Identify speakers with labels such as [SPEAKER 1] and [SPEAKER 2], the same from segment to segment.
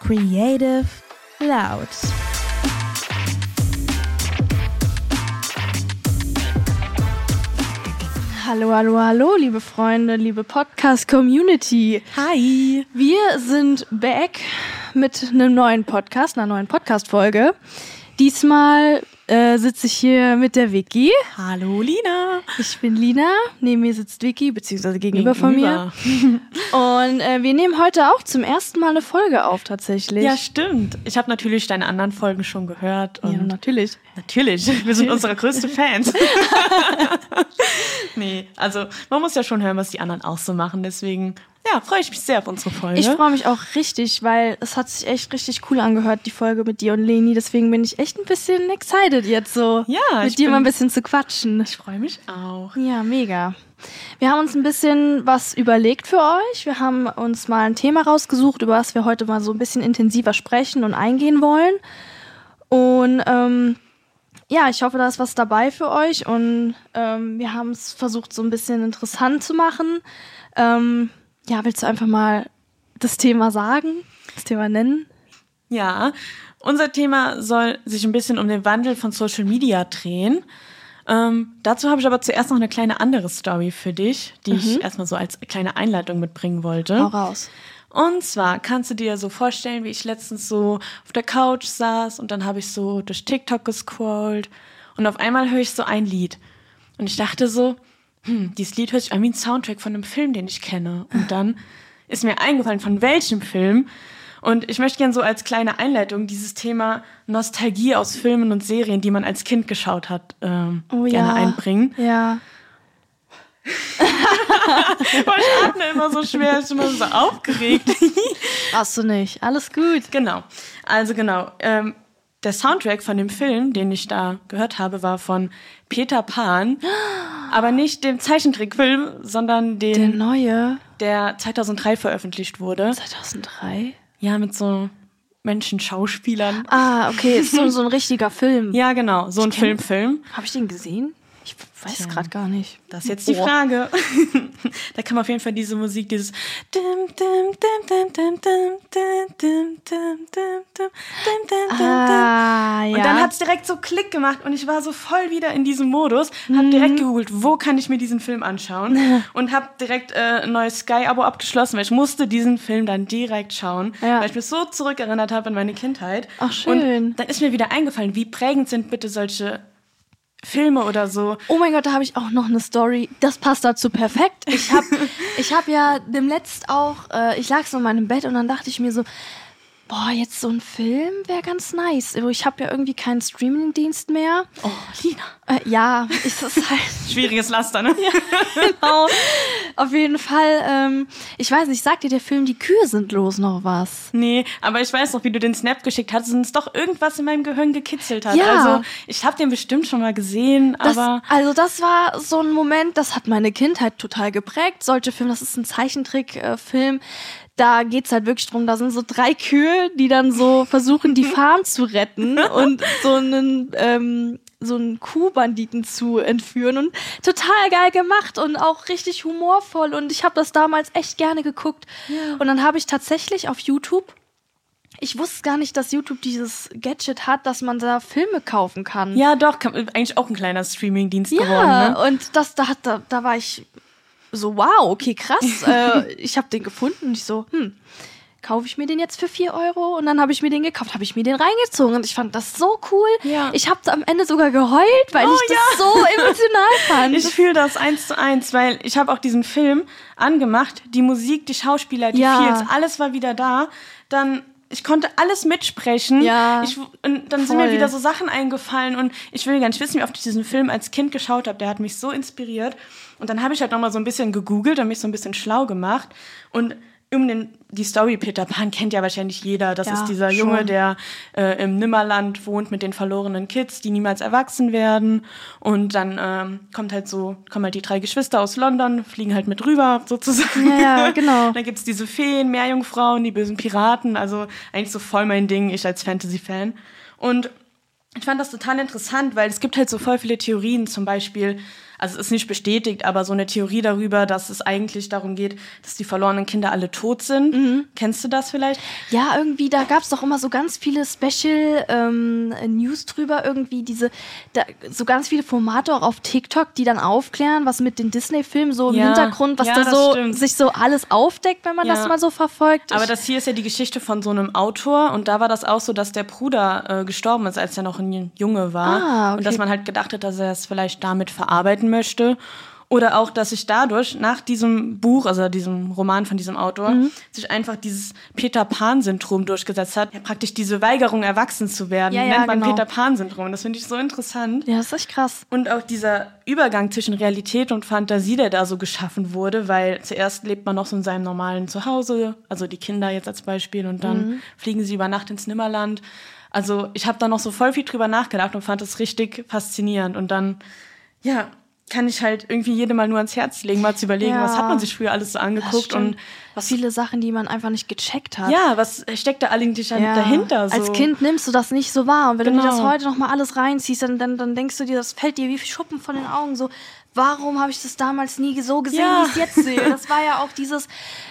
[SPEAKER 1] Creative Loud. Hallo, hallo, hallo, liebe Freunde, liebe Podcast-Community.
[SPEAKER 2] Hi.
[SPEAKER 1] Wir sind back mit einem neuen Podcast, einer neuen Podcast-Folge. Diesmal äh, sitze ich hier mit der Vicky.
[SPEAKER 2] Hallo Lina.
[SPEAKER 1] Ich bin Lina, neben mir sitzt Vicky, beziehungsweise gegenüber, gegenüber. von mir. Und äh, wir nehmen heute auch zum ersten Mal eine Folge auf, tatsächlich.
[SPEAKER 2] Ja, stimmt. Ich habe natürlich deine anderen Folgen schon gehört.
[SPEAKER 1] ja, natürlich.
[SPEAKER 2] Natürlich. Wir sind unsere größten Fans. nee, also man muss ja schon hören, was die anderen auch so machen. Deswegen ja, freue ich mich sehr auf unsere Folge.
[SPEAKER 1] Ich freue mich auch richtig, weil es hat sich echt richtig cool angehört, die Folge mit dir und Leni. Deswegen bin ich echt ein bisschen excited jetzt so,
[SPEAKER 2] ja,
[SPEAKER 1] mit dir mal ein bisschen zu quatschen.
[SPEAKER 2] Ich freue mich auch.
[SPEAKER 1] Ja, mega. Wir haben uns ein bisschen was überlegt für euch. Wir haben uns mal ein Thema rausgesucht, über das wir heute mal so ein bisschen intensiver sprechen und eingehen wollen. Und ähm, ja, ich hoffe, da ist was dabei für euch. Und ähm, wir haben es versucht, so ein bisschen interessant zu machen. Ähm, ja, willst du einfach mal das Thema sagen, das Thema nennen?
[SPEAKER 2] Ja, unser Thema soll sich ein bisschen um den Wandel von Social Media drehen. Ähm, dazu habe ich aber zuerst noch eine kleine andere Story für dich, die mhm. ich erstmal so als kleine Einleitung mitbringen wollte.
[SPEAKER 1] Hau raus.
[SPEAKER 2] Und zwar kannst du dir so vorstellen, wie ich letztens so auf der Couch saß und dann habe ich so durch TikTok gescrollt und auf einmal höre ich so ein Lied. Und ich dachte so, hm, dieses Lied hört sich an wie ein Soundtrack von einem Film, den ich kenne. Und dann ist mir eingefallen, von welchem Film. Und ich möchte gerne so als kleine Einleitung dieses Thema Nostalgie aus Filmen und Serien, die man als Kind geschaut hat, ähm, oh, gerne ja. einbringen.
[SPEAKER 1] Ja.
[SPEAKER 2] Weil ich atme immer so schwer, ich bin immer so aufgeregt.
[SPEAKER 1] Hast du nicht. Alles gut.
[SPEAKER 2] Genau. Also genau. Ähm, der Soundtrack von dem Film, den ich da gehört habe, war von Peter Pan. Aber nicht dem Zeichentrickfilm, sondern den.
[SPEAKER 1] Der neue?
[SPEAKER 2] Der 2003 veröffentlicht wurde.
[SPEAKER 1] 2003?
[SPEAKER 2] Ja, mit so Menschen-Schauspielern.
[SPEAKER 1] Ah, okay, ist so, so ein richtiger Film.
[SPEAKER 2] Ja, genau, so ein Film-Film.
[SPEAKER 1] Habe ich den gesehen? Ich weiß gerade gar nicht.
[SPEAKER 2] Das ist jetzt die Frage. da man auf jeden Fall diese Musik, dieses
[SPEAKER 1] ah,
[SPEAKER 2] ja. Und dann hat es direkt so Klick gemacht und ich war so voll wieder in diesem Modus, habe mhm. direkt gegoogelt, wo kann ich mir diesen Film anschauen und habe direkt äh, ein neues Sky-Abo abgeschlossen, weil ich musste diesen Film dann direkt schauen, ja. weil ich mich so zurückerinnert habe an meine Kindheit.
[SPEAKER 1] Ach schön.
[SPEAKER 2] Und dann ist mir wieder eingefallen, wie prägend sind bitte solche Filme oder so.
[SPEAKER 1] Oh mein Gott, da habe ich auch noch eine Story. Das passt dazu perfekt. Ich habe ich hab ja demnetzt auch, äh, ich lag so in meinem Bett und dann dachte ich mir so, boah, jetzt so ein Film wäre ganz nice. Ich habe ja irgendwie keinen Streamingdienst mehr.
[SPEAKER 2] Oh, Lina.
[SPEAKER 1] Äh, ja, ist es halt.
[SPEAKER 2] Schwieriges Laster, ne?
[SPEAKER 1] ja, genau. Auf jeden Fall, ähm, ich weiß nicht, sagt dir der Film Die Kühe sind los noch was?
[SPEAKER 2] Nee, aber ich weiß noch, wie du den Snap geschickt hast und es doch irgendwas in meinem Gehirn gekitzelt hat.
[SPEAKER 1] Ja.
[SPEAKER 2] Also, ich habe den bestimmt schon mal gesehen,
[SPEAKER 1] das,
[SPEAKER 2] aber.
[SPEAKER 1] Also, das war so ein Moment, das hat meine Kindheit total geprägt. Solche Filme, das ist ein Zeichentrickfilm. Äh, da geht's halt wirklich drum, da sind so drei Kühe, die dann so versuchen, die Farm zu retten und so einen, ähm, so einen Kuhbanditen zu entführen und total geil gemacht und auch richtig humorvoll und ich habe das damals echt gerne geguckt ja. und dann habe ich tatsächlich auf YouTube ich wusste gar nicht, dass YouTube dieses Gadget hat, dass man da Filme kaufen kann.
[SPEAKER 2] Ja, doch, eigentlich auch ein kleiner Streamingdienst ja, geworden. Ja,
[SPEAKER 1] ne? und das da, da da war ich so, wow, okay, krass. äh, ich habe den gefunden und ich so, hm, kaufe ich mir den jetzt für 4 Euro? Und dann habe ich mir den gekauft, habe ich mir den reingezogen und ich fand das so cool.
[SPEAKER 2] Ja.
[SPEAKER 1] Ich habe am Ende sogar geheult, weil oh, ich das so emotional fand.
[SPEAKER 2] Ich fühle das eins zu eins, weil ich habe auch diesen Film angemacht, die Musik, die Schauspieler, die ja. Feels, alles war wieder da. Dann ich konnte alles mitsprechen.
[SPEAKER 1] Ja.
[SPEAKER 2] Ich, und dann voll. sind mir wieder so Sachen eingefallen und ich will gar nicht wissen, wie oft ich diesen Film als Kind geschaut habe. Der hat mich so inspiriert. Und dann habe ich halt nochmal so ein bisschen gegoogelt und mich so ein bisschen schlau gemacht. Und um den, die Story Peter Pan kennt ja wahrscheinlich jeder. Das ja, ist dieser schon. Junge, der äh, im Nimmerland wohnt mit den verlorenen Kids, die niemals erwachsen werden. Und dann ähm, kommt halt so, kommen halt die drei Geschwister aus London, fliegen halt mit rüber sozusagen.
[SPEAKER 1] Ja, ja genau.
[SPEAKER 2] dann gibt's diese Feen, Meerjungfrauen, die bösen Piraten. Also eigentlich so voll mein Ding, ich als Fantasy-Fan. Und ich fand das total interessant, weil es gibt halt so voll viele Theorien, zum Beispiel, also es ist nicht bestätigt, aber so eine Theorie darüber, dass es eigentlich darum geht, dass die verlorenen Kinder alle tot sind. Mhm. Kennst du das vielleicht?
[SPEAKER 1] Ja, irgendwie, da gab es doch immer so ganz viele Special ähm, News drüber, irgendwie diese, da, so ganz viele Formate auch auf TikTok, die dann aufklären, was mit den Disney-Filmen so im ja. Hintergrund, was ja, da so sich so alles aufdeckt, wenn man ja. das mal so verfolgt.
[SPEAKER 2] Aber das hier ist ja die Geschichte von so einem Autor und da war das auch so, dass der Bruder äh, gestorben ist, als er noch ein Junge war. Ah, okay. Und dass man halt gedacht hat, dass er es vielleicht damit verarbeiten möchte. Oder auch, dass sich dadurch nach diesem Buch, also diesem Roman von diesem Autor, mhm. sich einfach dieses Peter Pan-Syndrom durchgesetzt hat. Ja, praktisch diese Weigerung, erwachsen zu werden, ja, ja, nennt man genau. Peter Pan-Syndrom. Das finde ich so interessant.
[SPEAKER 1] Ja, das ist echt krass.
[SPEAKER 2] Und auch dieser Übergang zwischen Realität und Fantasie, der da so geschaffen wurde, weil zuerst lebt man noch so in seinem normalen Zuhause, also die Kinder jetzt als Beispiel, und dann mhm. fliegen sie über Nacht ins Nimmerland. Also ich habe da noch so voll viel drüber nachgedacht und fand es richtig faszinierend. Und dann, ja, kann ich halt irgendwie jedem mal nur ans Herz legen, mal zu überlegen, ja. was hat man sich früher alles so angeguckt und
[SPEAKER 1] was viele Sachen, die man einfach nicht gecheckt hat.
[SPEAKER 2] Ja, was steckt da eigentlich ja. dahinter?
[SPEAKER 1] So? Als Kind nimmst du das nicht so wahr und wenn genau. du dir das heute noch mal alles reinziehst, dann, dann, dann denkst du dir, das fällt dir wie Schuppen von den Augen so warum habe ich das damals nie so gesehen, ja. wie ich es jetzt sehe? Das war ja auch dieses,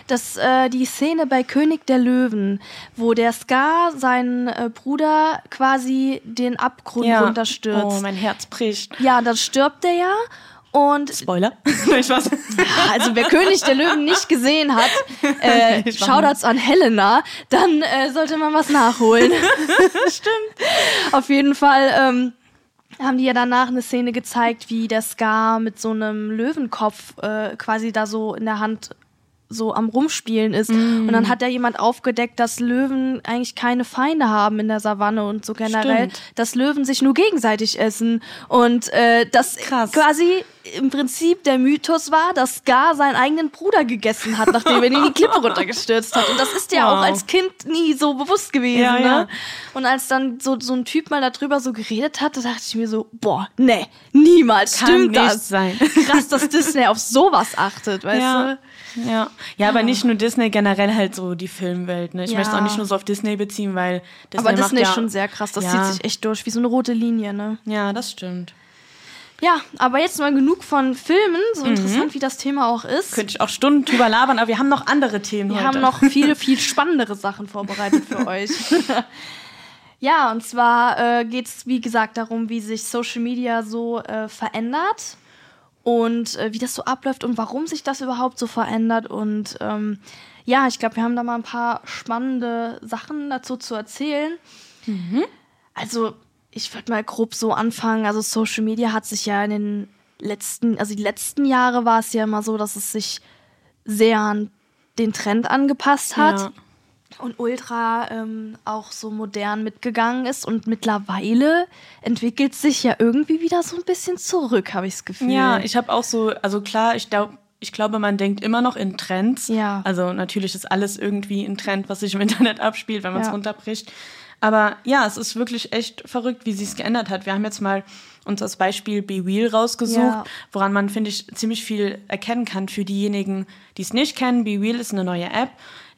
[SPEAKER 1] das, äh, die Szene bei König der Löwen, wo der Scar seinen äh, Bruder quasi den Abgrund ja. runterstürzt. Oh,
[SPEAKER 2] mein Herz bricht.
[SPEAKER 1] Ja, dann stirbt er ja. Und
[SPEAKER 2] Spoiler.
[SPEAKER 1] also wer König der Löwen nicht gesehen hat, äh, Shoutouts an Helena, dann äh, sollte man was nachholen.
[SPEAKER 2] Stimmt.
[SPEAKER 1] Auf jeden Fall ähm, haben die ja danach eine Szene gezeigt, wie der Scar mit so einem Löwenkopf äh, quasi da so in der Hand so am Rumspielen ist. Mm. Und dann hat ja jemand aufgedeckt, dass Löwen eigentlich keine Feinde haben in der Savanne und so generell, Stimmt. dass Löwen sich nur gegenseitig essen. Und äh, das Krass. quasi im Prinzip der Mythos war, dass Scar seinen eigenen Bruder gegessen hat, nachdem er ihn in die Klippe runtergestürzt hat. Und das ist ja wow. auch als Kind nie so bewusst gewesen. Ja, ne? Ja. Und als dann so, so ein Typ mal darüber so geredet hat, da dachte ich mir so, boah, nee, niemals Kann stimmt das.
[SPEAKER 2] Sein.
[SPEAKER 1] Krass, dass Disney auf sowas achtet, weißt
[SPEAKER 2] ja.
[SPEAKER 1] du?
[SPEAKER 2] Ja. ja, aber nicht nur Disney, generell halt so die Filmwelt. Ne? Ich möchte es auch nicht nur so auf Disney beziehen, weil
[SPEAKER 1] Disney Aber Disney ist schon sehr krass, das zieht sich echt durch, wie so eine rote Linie, ne?
[SPEAKER 2] Ja, das stimmt.
[SPEAKER 1] Ja, aber jetzt mal genug von Filmen, so mhm. interessant wie das Thema auch ist.
[SPEAKER 2] Könnte ich auch Stunden drüber labern, aber wir haben noch andere Themen
[SPEAKER 1] wir
[SPEAKER 2] heute.
[SPEAKER 1] haben noch viel, viel spannendere Sachen vorbereitet für euch. ja, und zwar äh, geht es, wie gesagt, darum, wie sich Social Media so äh, verändert und äh, wie das so abläuft und warum sich das überhaupt so verändert. Und ähm, ja, ich glaube, wir haben da mal ein paar spannende Sachen dazu zu erzählen. Mhm. Also, ich würde mal grob so anfangen. Also, Social Media hat sich ja in den letzten, also die letzten Jahre war es ja immer so, dass es sich sehr an den Trend angepasst hat. Ja und ultra ähm, auch so modern mitgegangen ist. Und mittlerweile entwickelt sich ja irgendwie wieder so ein bisschen zurück, habe ich das Gefühl.
[SPEAKER 2] Ja, ich habe auch so, also klar, ich glaube, ich glaube, man denkt immer noch in Trends. Ja. Also natürlich ist alles irgendwie ein Trend, was sich im Internet abspielt, wenn man es ja. runterbricht. Aber ja, es ist wirklich echt verrückt, wie sich es geändert hat. Wir haben jetzt mal uns das Beispiel Be Real rausgesucht, ja. woran man, finde ich, ziemlich viel erkennen kann für diejenigen, die es nicht kennen. Be Real ist eine neue App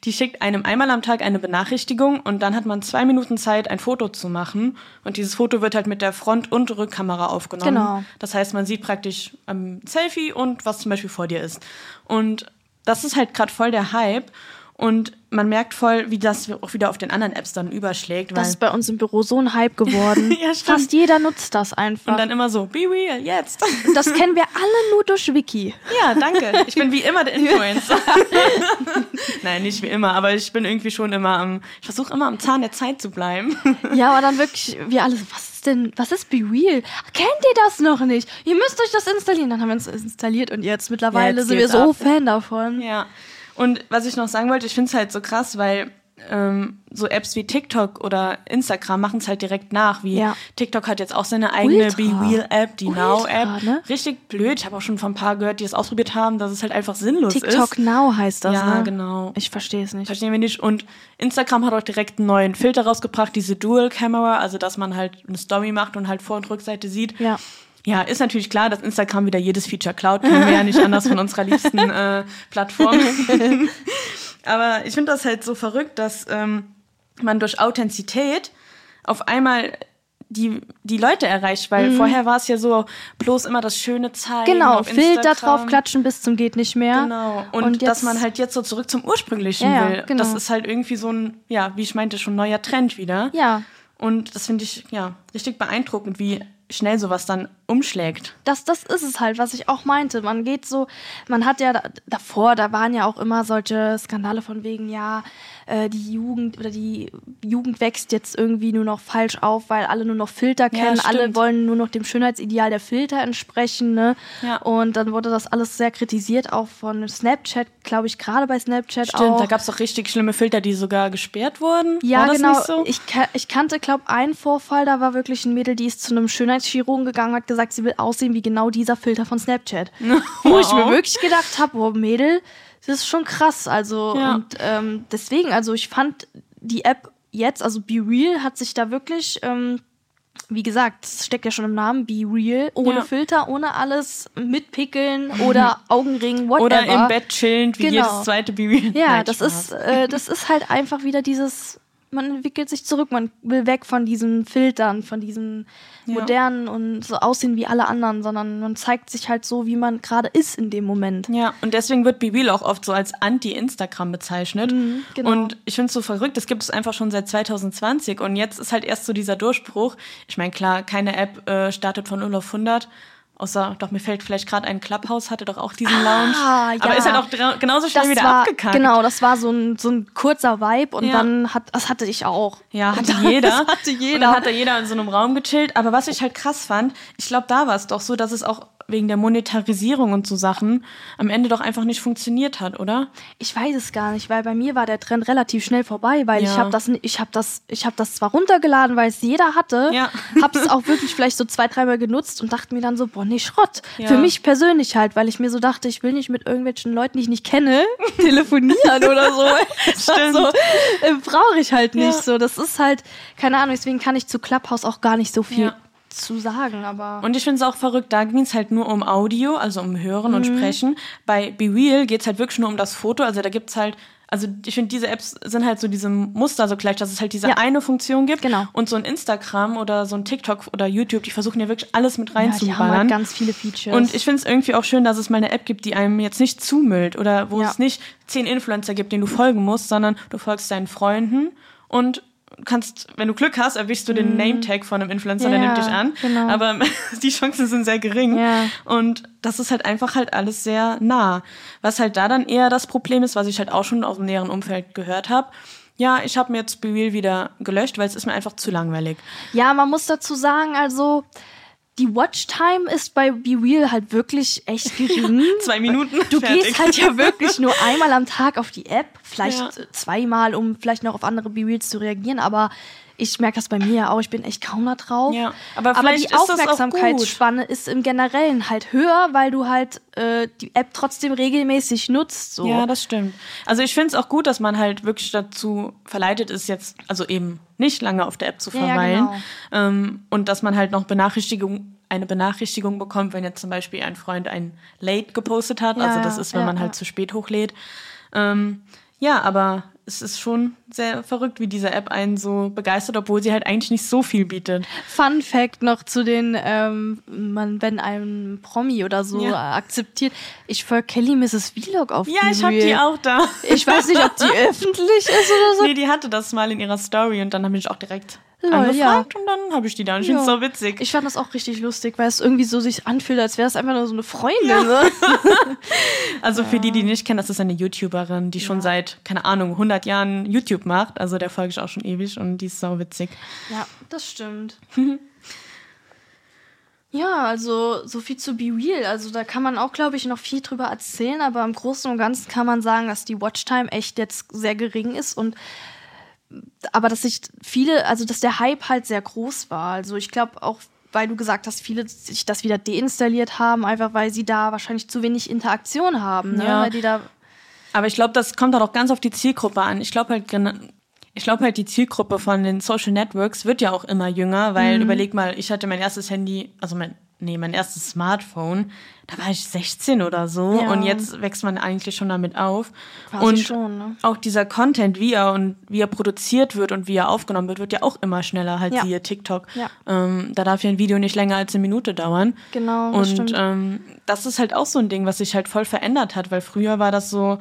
[SPEAKER 2] die schickt einem einmal am Tag eine Benachrichtigung und dann hat man zwei Minuten Zeit, ein Foto zu machen. Und dieses Foto wird halt mit der Front- und Rückkamera aufgenommen. Genau. Das heißt, man sieht praktisch ein Selfie und was zum Beispiel vor dir ist. Und das ist halt gerade voll der Hype. Und man merkt voll, wie das auch wieder auf den anderen Apps dann überschlägt.
[SPEAKER 1] das ist bei uns im Büro so ein Hype geworden. ja, Fast jeder nutzt das einfach.
[SPEAKER 2] Und dann immer so, be real, jetzt.
[SPEAKER 1] das kennen wir alle nur durch Wiki.
[SPEAKER 2] Ja, danke. Ich bin wie immer der Influencer. Nein, nicht wie immer, aber ich bin irgendwie schon immer am, ich versuche immer am Zahn der Zeit zu bleiben.
[SPEAKER 1] ja, aber dann wirklich, wir alle so, was ist denn, was ist Be Real? Kennt ihr das noch nicht? Ihr müsst euch das installieren. Dann haben wir es installiert und jetzt mittlerweile jetzt sind wir so ab. Fan davon.
[SPEAKER 2] Ja. Und was ich noch sagen wollte, ich finde es halt so krass, weil ähm, so Apps wie TikTok oder Instagram machen es halt direkt nach. Wie ja. TikTok hat jetzt auch seine eigene Ultra. Be Real App, die Ultra, Now App. Ne? Richtig blöd. Ich habe auch schon von ein paar gehört, die es ausprobiert haben, dass es halt einfach sinnlos
[SPEAKER 1] TikTok
[SPEAKER 2] ist.
[SPEAKER 1] TikTok Now heißt das.
[SPEAKER 2] Ja,
[SPEAKER 1] ne?
[SPEAKER 2] genau.
[SPEAKER 1] Ich verstehe es nicht.
[SPEAKER 2] Verstehen wir nicht. Und Instagram hat auch direkt einen neuen Filter rausgebracht, diese Dual Camera, also dass man halt eine Story macht und halt Vor- und Rückseite sieht. Ja. Ja, ist natürlich klar, dass Instagram wieder jedes Feature klaut. Kennen wir ja nicht anders von unserer liebsten äh, Plattform. Aber ich finde das halt so verrückt, dass ähm, man durch Authentizität auf einmal die, die Leute erreicht, weil vorher war es ja so bloß immer das schöne Zeigen.
[SPEAKER 1] Genau, Filter
[SPEAKER 2] Instagram.
[SPEAKER 1] draufklatschen bis zum geht nicht mehr.
[SPEAKER 2] Genau. Und,
[SPEAKER 1] Und
[SPEAKER 2] dass man halt jetzt so zurück zum Ursprünglichen
[SPEAKER 1] ja,
[SPEAKER 2] will.
[SPEAKER 1] genau.
[SPEAKER 2] Das ist halt irgendwie so ein, ja, wie ich meinte, schon neuer Trend wieder.
[SPEAKER 1] Ja,
[SPEAKER 2] Und das finde ich, ja, richtig beeindruckend, wie schnell sowas dann umschlägt.
[SPEAKER 1] das, das ist es halt, was ich auch meinte. Man geht so, man hat ja da, davor, da waren ja auch immer solche Skandale von wegen, ja, äh, die Jugend oder die Jugend wächst jetzt irgendwie nur noch falsch auf, weil alle nur noch Filter kennen, alle
[SPEAKER 2] stimmt.
[SPEAKER 1] wollen nur noch dem Schönheitsideal der Filter entsprechen, ne?
[SPEAKER 2] Ja.
[SPEAKER 1] Und dann wurde das alles sehr kritisiert, auch von Snapchat, glaube ich, gerade bei Snapchat
[SPEAKER 2] Stimmt,
[SPEAKER 1] auch.
[SPEAKER 2] da gab es auch richtig schlimme Filter, die sogar gesperrt wurden.
[SPEAKER 1] Ja, genau.
[SPEAKER 2] So?
[SPEAKER 1] Ich, ich kannte, glaube einen Vorfall, da war wirklich ein Mädel, die ist zu einem Schönheitschirurgen gegangen, hat gesagt, sie will aussehen wie genau dieser Filter von Snapchat. Wo ich mir
[SPEAKER 2] Wow.
[SPEAKER 1] wirklich gedacht habe, oh Mädel, das ist schon krass. Also
[SPEAKER 2] Ja.
[SPEAKER 1] und ähm, deswegen, also ich fand die App jetzt, also Be Real, hat sich da wirklich, ähm, wie gesagt, es steckt ja schon im Namen, Be Real, ohne
[SPEAKER 2] Ja.
[SPEAKER 1] Filter, ohne alles, mit Pickeln oder Augenringen, whatever.
[SPEAKER 2] Oder im Bett chillend, wie
[SPEAKER 1] Genau.
[SPEAKER 2] jedes zweite Baby.
[SPEAKER 1] Ja,
[SPEAKER 2] Nein,
[SPEAKER 1] das
[SPEAKER 2] Spaß.
[SPEAKER 1] ist, äh, das ist halt einfach wieder dieses, man entwickelt sich zurück, man will weg von diesen Filtern, von diesen
[SPEAKER 2] Ja.
[SPEAKER 1] modernen und so aussehen wie alle anderen, sondern man zeigt sich halt so, wie man gerade ist in dem Moment.
[SPEAKER 2] Ja, und deswegen wird BeReal auch oft so als Anti-Instagram bezeichnet.
[SPEAKER 1] genau.
[SPEAKER 2] Und ich finde es so verrückt, das gibt es einfach schon seit 2020 und jetzt ist halt erst so dieser Durchbruch. Ich meine, klar, keine App äh, startet von 0 auf 100. Außer, doch mir fällt vielleicht gerade ein Clubhouse, hatte doch auch diesen Lounge.
[SPEAKER 1] Ah, ja.
[SPEAKER 2] Aber ist halt auch genauso schnell
[SPEAKER 1] Das
[SPEAKER 2] wieder
[SPEAKER 1] war,
[SPEAKER 2] abgekackt.
[SPEAKER 1] genau, das war so ein, so ein kurzer Vibe und
[SPEAKER 2] Ja.
[SPEAKER 1] dann hat, das hatte ich auch.
[SPEAKER 2] Ja, hatte
[SPEAKER 1] Das
[SPEAKER 2] jeder.
[SPEAKER 1] hatte jeder.
[SPEAKER 2] Und dann hat da jeder in so einem Raum gechillt. Aber was ich halt krass fand, ich glaube, da war es doch so, dass es auch wegen der Monetarisierung und so Sachen am Ende doch einfach nicht funktioniert hat, oder?
[SPEAKER 1] Ich weiß es gar nicht, weil bei mir war der Trend relativ schnell vorbei, weil ich
[SPEAKER 2] Ja.
[SPEAKER 1] habe das, ich habe das, ich habe das zwar runtergeladen, weil es jeder hatte,
[SPEAKER 2] Ja.
[SPEAKER 1] habe es auch wirklich vielleicht so zwei, dreimal genutzt und dachte mir dann so, boah, nee, Schrott.
[SPEAKER 2] Ja.
[SPEAKER 1] Für mich persönlich halt, weil ich mir so dachte, ich will nicht mit irgendwelchen Leuten, die ich nicht kenne, telefonieren oder so.
[SPEAKER 2] Stimmt.
[SPEAKER 1] Also, äh, brauche ich halt nicht so. Das ist halt, keine Ahnung, deswegen kann ich zu Clubhouse auch gar nicht so viel. Zu sagen, aber.
[SPEAKER 2] Und ich finde es auch verrückt, da ging es halt nur um Audio, also um Hören
[SPEAKER 1] Mhm.
[SPEAKER 2] und Sprechen. Bei BeReal geht es halt wirklich nur um das Foto. Also da gibt es halt, also ich finde, diese Apps sind halt so diesem Muster so gleich, dass es halt diese
[SPEAKER 1] Ja.
[SPEAKER 2] eine Funktion gibt.
[SPEAKER 1] Genau.
[SPEAKER 2] Und so ein Instagram oder so ein TikTok oder YouTube, die versuchen ja wirklich alles mit
[SPEAKER 1] ja, die haben
[SPEAKER 2] reinzuballern.
[SPEAKER 1] halt ganz viele Features.
[SPEAKER 2] Und ich finde es irgendwie auch schön, dass es mal eine App gibt, die einem jetzt nicht zumüllt oder wo
[SPEAKER 1] Ja.
[SPEAKER 2] es nicht zehn Influencer gibt, denen du folgen musst, sondern du folgst deinen Freunden und kannst, wenn du Glück hast, erwischst du den Name-Tag von einem Influencer, der
[SPEAKER 1] Mhm. Ja,
[SPEAKER 2] nimmt dich an.
[SPEAKER 1] genau.
[SPEAKER 2] Aber die Chancen sind sehr gering.
[SPEAKER 1] Ja.
[SPEAKER 2] Und das ist halt einfach halt alles sehr nah. Was halt da dann eher das Problem ist, was ich halt auch schon aus dem näheren Umfeld gehört habe. Ja, ich habe mir jetzt BeReal wieder gelöscht, weil es ist mir einfach zu langweilig.
[SPEAKER 1] Ja, man muss dazu sagen, also die Watchtime ist bei Be Real halt wirklich echt gering.
[SPEAKER 2] Zwei Minuten.
[SPEAKER 1] Du
[SPEAKER 2] fertig.
[SPEAKER 1] gehst halt ja wirklich nur einmal am Tag auf die App, vielleicht
[SPEAKER 2] Ja.
[SPEAKER 1] zweimal, um vielleicht noch auf andere Be Reals zu reagieren, aber ich merke das bei mir ja auch, ich bin echt kaum da drauf.
[SPEAKER 2] Ja, aber
[SPEAKER 1] aber die Aufmerksamkeitsspanne ist im Generellen halt höher, weil du halt äh, die App trotzdem regelmäßig nutzt. So.
[SPEAKER 2] Ja, das stimmt. Also ich finde es auch gut, dass man halt wirklich dazu verleitet ist, jetzt, also eben nicht lange auf der App zu
[SPEAKER 1] Ja, ja,
[SPEAKER 2] verweilen.
[SPEAKER 1] genau.
[SPEAKER 2] ähm, und dass man halt noch Benachrichtigung, eine Benachrichtigung bekommt, wenn jetzt zum Beispiel ein Freund ein Late gepostet hat.
[SPEAKER 1] Ja,
[SPEAKER 2] also das
[SPEAKER 1] ja,
[SPEAKER 2] ist, wenn
[SPEAKER 1] ja,
[SPEAKER 2] man
[SPEAKER 1] ja.
[SPEAKER 2] halt zu spät hochlädt. Ähm, ja, aber es ist schon sehr verrückt, wie diese App einen so begeistert, obwohl sie halt eigentlich nicht so viel bietet.
[SPEAKER 1] Fun Fact noch zu den, ähm, man, wenn ein Promi oder so
[SPEAKER 2] Ja.
[SPEAKER 1] akzeptiert. Ich folge Kelly Mrs. Vlog auf
[SPEAKER 2] Ja, ich habe die auch da.
[SPEAKER 1] Ich weiß nicht, ob die öffentlich ist oder so.
[SPEAKER 2] Nee, die hatte das mal in ihrer Story und dann habe ich auch direkt
[SPEAKER 1] Lol,
[SPEAKER 2] angefragt und dann habe ich die da. Und ich finde es
[SPEAKER 1] Ja.
[SPEAKER 2] so witzig.
[SPEAKER 1] Ich fand das auch richtig lustig, weil es irgendwie so sich anfühlt, als wäre es einfach nur so eine Freundin. Ne?
[SPEAKER 2] Also für die, die nicht kennen, das ist eine YouTuberin, die schon seit, keine Ahnung, 100 Jahren YouTube macht. Also der folge ich auch schon ewig und die ist sau witzig.
[SPEAKER 1] Ja, das stimmt. Ja, also so viel zu Be Real. Also da kann man auch, glaube ich, noch viel drüber erzählen, aber im Großen und Ganzen kann man sagen, dass die Watchtime echt jetzt sehr gering ist und aber dass sich viele, also dass der Hype halt sehr groß war. Also ich glaube auch, weil du gesagt hast, viele sich das wieder deinstalliert haben, einfach weil sie da wahrscheinlich zu wenig Interaktion haben, ne?
[SPEAKER 2] Ja.
[SPEAKER 1] Weil die da
[SPEAKER 2] Aber ich glaube, das kommt halt auch ganz auf die Zielgruppe an. Ich glaube halt, ich glaube halt, die Zielgruppe von den Social Networks wird ja auch immer jünger, weil überleg mal, ich hatte mein erstes Handy, also mein nee, mein erstes Smartphone, da war ich 16 oder so.
[SPEAKER 1] Ja.
[SPEAKER 2] Und jetzt wächst man eigentlich schon damit auf.
[SPEAKER 1] Quasi
[SPEAKER 2] und
[SPEAKER 1] schon, ne?
[SPEAKER 2] auch dieser Content, wie er und wie er produziert wird und wie er aufgenommen wird, wird ja auch immer schneller, halt
[SPEAKER 1] Ja.
[SPEAKER 2] siehe TikTok.
[SPEAKER 1] Ja.
[SPEAKER 2] Ähm, da darf ja ein Video nicht länger als eine Minute dauern.
[SPEAKER 1] Genau, das
[SPEAKER 2] Und ähm, das ist halt auch so ein Ding, was sich halt voll verändert hat, weil früher war das so,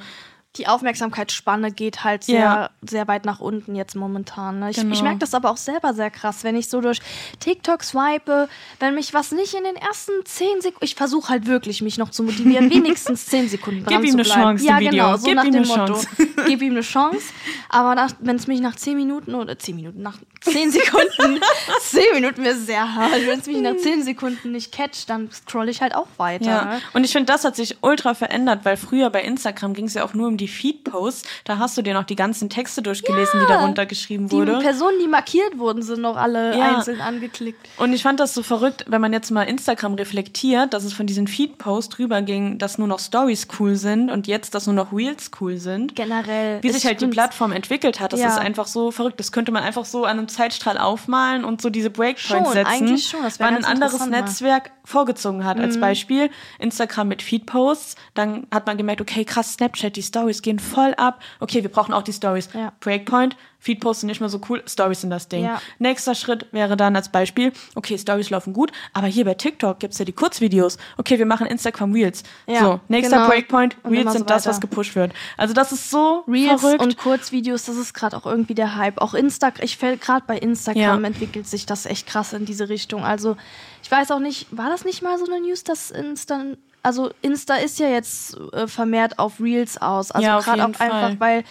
[SPEAKER 1] die Aufmerksamkeitsspanne geht halt sehr,
[SPEAKER 2] Ja.
[SPEAKER 1] sehr weit nach unten jetzt momentan. Ne? Ich,
[SPEAKER 2] Genau.
[SPEAKER 1] ich merke das aber auch selber sehr krass, wenn ich so durch TikTok swipe, wenn mich was nicht in den ersten zehn Sekunden, ich versuche halt wirklich, mich noch zu motivieren, wenigstens zehn Sekunden dran
[SPEAKER 2] Gib ihm
[SPEAKER 1] zu
[SPEAKER 2] eine
[SPEAKER 1] bleiben.
[SPEAKER 2] Chance,
[SPEAKER 1] ja,
[SPEAKER 2] Video.
[SPEAKER 1] genau, so
[SPEAKER 2] Gib
[SPEAKER 1] nach
[SPEAKER 2] ihm
[SPEAKER 1] dem
[SPEAKER 2] eine
[SPEAKER 1] Motto.
[SPEAKER 2] Chance.
[SPEAKER 1] Gib ihm eine Chance, aber wenn es mich nach zehn Minuten oder zehn Minuten, nach zehn Sekunden, zehn Minuten wäre sehr hart, wenn es mich nach zehn Sekunden nicht catcht, dann scroll ich halt auch weiter.
[SPEAKER 2] Ja,
[SPEAKER 1] Ne?
[SPEAKER 2] und ich finde, das hat sich ultra verändert, weil früher bei Instagram ging es ja auch nur um die Feed-Posts. Da hast du dir noch die ganzen Texte durchgelesen, die darunter geschrieben
[SPEAKER 1] Die
[SPEAKER 2] wurde.
[SPEAKER 1] Personen, die markiert wurden, sind noch alle
[SPEAKER 2] Ja.
[SPEAKER 1] einzeln angeklickt.
[SPEAKER 2] Und ich fand das so verrückt, wenn man jetzt mal Instagram reflektiert, dass es von diesen Feed-Posts drüber ging, dass nur noch Stories cool sind und jetzt, dass nur noch Reels cool sind.
[SPEAKER 1] Generell.
[SPEAKER 2] Wie sich halt die. Plattform entwickelt hat, das
[SPEAKER 1] Ja.
[SPEAKER 2] ist einfach so verrückt. Das könnte man einfach so an einem Zeitstrahl aufmalen und so diese Breakpoints
[SPEAKER 1] Schon,
[SPEAKER 2] setzen,
[SPEAKER 1] eigentlich schon. Das
[SPEAKER 2] wann ein anderes.
[SPEAKER 1] Mhm.
[SPEAKER 2] Netzwerk vorgezogen hat. Als Beispiel Instagram mit Feed-Posts. Dann hat man gemerkt, okay, krass, Snapchat, die Stories gehen voll ab. Okay, wir brauchen auch die Stories.
[SPEAKER 1] Ja.
[SPEAKER 2] Breakpoint, Feed-Posts sind nicht mehr so cool, Stories sind das Ding.
[SPEAKER 1] Ja.
[SPEAKER 2] Nächster Schritt wäre dann als Beispiel, okay, Stories laufen gut, aber hier bei TikTok gibt's ja die Kurzvideos. Okay, wir machen Instagram Reels.
[SPEAKER 1] Ja,
[SPEAKER 2] so, nächster
[SPEAKER 1] genau.
[SPEAKER 2] Breakpoint, Reels
[SPEAKER 1] so
[SPEAKER 2] sind das, was gepusht wird. Also das ist so
[SPEAKER 1] Reels
[SPEAKER 2] verrückt.
[SPEAKER 1] und Kurzvideos, das ist gerade auch irgendwie der Hype. Auch Instagram, ich fällt gerade bei Instagram
[SPEAKER 2] Ja.
[SPEAKER 1] entwickelt sich das echt krass in diese Richtung. Also ich weiß auch nicht, war das nicht mal so eine News, dass Insta, also Insta ist ja jetzt äh, vermehrt auf Reels aus. Also
[SPEAKER 2] Ja,
[SPEAKER 1] gerade auch einfach, weil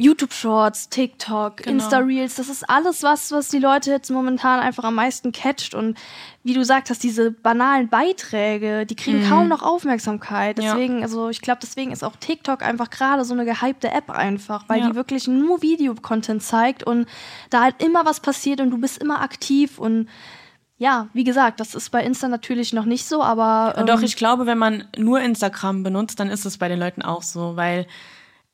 [SPEAKER 1] YouTube Shorts, TikTok,
[SPEAKER 2] Genau.
[SPEAKER 1] Insta Reels, das ist alles was, was die Leute jetzt momentan einfach am meisten catcht und wie du sagst, dass diese banalen Beiträge, die kriegen kaum noch Aufmerksamkeit.
[SPEAKER 2] Mhm. Ja.
[SPEAKER 1] Deswegen, also ich glaube, deswegen ist auch TikTok einfach gerade so eine gehypte App einfach, weil
[SPEAKER 2] Ja.
[SPEAKER 1] die wirklich nur Videocontent zeigt und da halt immer was passiert und du bist immer aktiv und ja, wie gesagt, das ist bei Insta natürlich noch nicht so, aber ähm,
[SPEAKER 2] Doch, ich glaube, wenn man nur Instagram benutzt, dann ist es bei den Leuten auch so, weil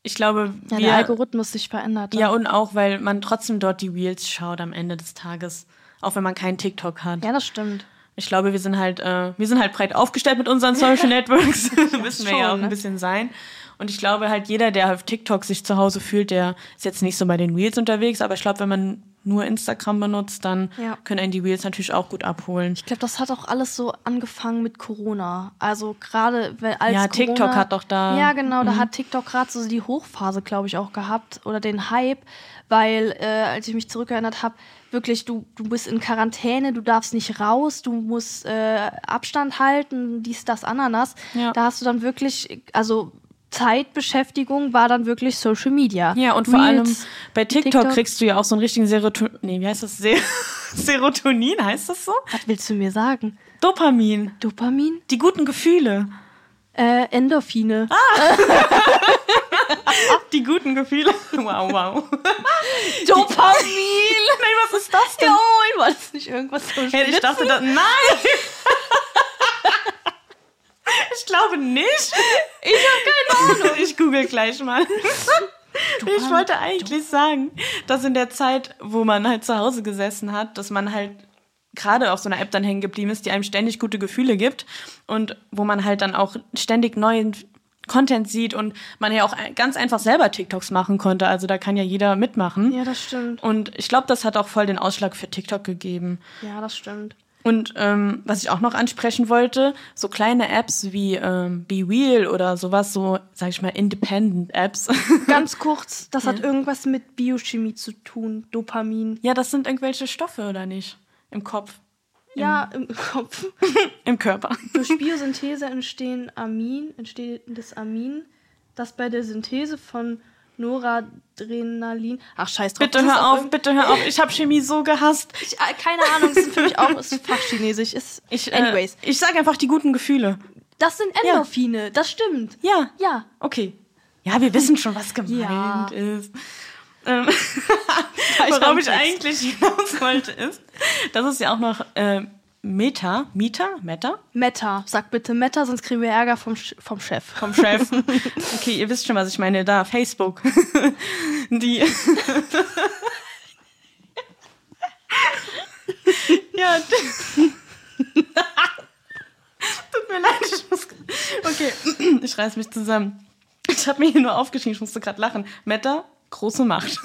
[SPEAKER 2] ich glaube,
[SPEAKER 1] ja,
[SPEAKER 2] wir,
[SPEAKER 1] der Algorithmus sich verändert.
[SPEAKER 2] ja und auch, weil man trotzdem dort die Reels schaut am Ende des Tages, auch wenn man keinen TikTok hat.
[SPEAKER 1] ja, das stimmt.
[SPEAKER 2] Ich glaube, wir sind halt, äh, wir sind halt breit aufgestellt mit unseren Social Networks. Müssen wir ja auch ein
[SPEAKER 1] ne?
[SPEAKER 2] bisschen sein. Und ich glaube halt, jeder, der auf TikTok sich zu Hause fühlt, der ist jetzt nicht so bei den Reels unterwegs, aber ich glaube, wenn man nur Instagram benutzt, dann
[SPEAKER 1] Ja.
[SPEAKER 2] können einen die Reels natürlich auch gut abholen.
[SPEAKER 1] Ich glaube, das hat auch alles so angefangen mit Corona. Also gerade weil als
[SPEAKER 2] Ja,
[SPEAKER 1] Corona,
[SPEAKER 2] TikTok hat doch da- Mhm.
[SPEAKER 1] Ja, genau, da hat TikTok gerade so die Hochphase, glaube ich, auch gehabt oder den Hype, weil äh, als ich mich zurückerinnert habe, wirklich du du bist in Quarantäne, du darfst nicht raus, du musst äh, Abstand halten, dies, das, Ananas.
[SPEAKER 2] Ja.
[SPEAKER 1] Da hast du dann wirklich, also Zeitbeschäftigung war dann wirklich Social Media.
[SPEAKER 2] Ja, und vor
[SPEAKER 1] Reels,
[SPEAKER 2] allem bei TikTok,
[SPEAKER 1] TikTok.
[SPEAKER 2] kriegst du ja auch so einen richtigen Serotonin. Nee, wie heißt das? Ser Serotonin, heißt das so?
[SPEAKER 1] Was willst du mir sagen?
[SPEAKER 2] Dopamin.
[SPEAKER 1] Dopamin?
[SPEAKER 2] Die guten Gefühle.
[SPEAKER 1] Äh, Endorphine.
[SPEAKER 2] Ah. Die guten Gefühle. Wow, wow.
[SPEAKER 1] Dopamin!
[SPEAKER 2] Nein, was ist das denn?
[SPEAKER 1] Ja, oh, war das nicht irgendwas so
[SPEAKER 2] Hey, ich dachte, das, nein! Ich glaube nicht. Ich habe keine Ahnung. Ich google gleich mal. Ich wollte eigentlich sagen, dass in der Zeit, wo man halt zu Hause gesessen hat, dass man halt gerade auf so einer App dann hängen geblieben ist, die einem ständig gute Gefühle gibt und wo man halt dann auch ständig neuen Content sieht und man ja auch ganz einfach selber TikToks machen konnte. Also da kann ja jeder mitmachen.
[SPEAKER 1] Ja, das stimmt.
[SPEAKER 2] Und ich glaube, das hat auch voll den Ausschlag für TikTok gegeben.
[SPEAKER 1] Ja, das stimmt.
[SPEAKER 2] Und ähm, was ich auch noch ansprechen wollte, so kleine Apps wie ähm, Be Real oder sowas, so, sag ich mal, Independent-Apps.
[SPEAKER 1] Ganz kurz, das hat irgendwas mit Biochemie zu tun, Dopamin.
[SPEAKER 2] ja, das sind irgendwelche Stoffe, oder nicht? Im Kopf,
[SPEAKER 1] Ja, im Kopf.
[SPEAKER 2] im Körper.
[SPEAKER 1] Durch Biosynthese entstehen Amin, entsteht das Amin, das bei der Synthese von Noradrenalin. Ach, scheiß drauf.
[SPEAKER 2] Bitte hör auf, bitte hör auf. Ich habe Chemie so gehasst.
[SPEAKER 1] Ich, äh, keine Ahnung, es ist für mich auch ist Fachchinesisch. Ist,
[SPEAKER 2] Ich, äh,
[SPEAKER 1] anyways.
[SPEAKER 2] ich sage einfach die guten Gefühle.
[SPEAKER 1] Das sind Endorphine, das stimmt.
[SPEAKER 2] Ja.
[SPEAKER 1] Ja.
[SPEAKER 2] Okay. Ja, wir wissen schon, was gemeint
[SPEAKER 1] Ja.
[SPEAKER 2] ist. Ähm, worauf
[SPEAKER 1] am
[SPEAKER 2] ich eigentlich hinaus wollte, ist, dass es ja auch noch äh, Meta, Meta, Meta?
[SPEAKER 1] Meta, sag bitte Meta, sonst kriegen wir Ärger vom, vom Chef.
[SPEAKER 2] Vom Chef. Okay, ihr wisst schon, was ich meine, da, Facebook. Die. ja. Tut mir leid, ich muss. Okay, ich reiß mich zusammen. Ich habe mir hier nur aufgeschrieben, ich musste gerade lachen. Meta, große Macht.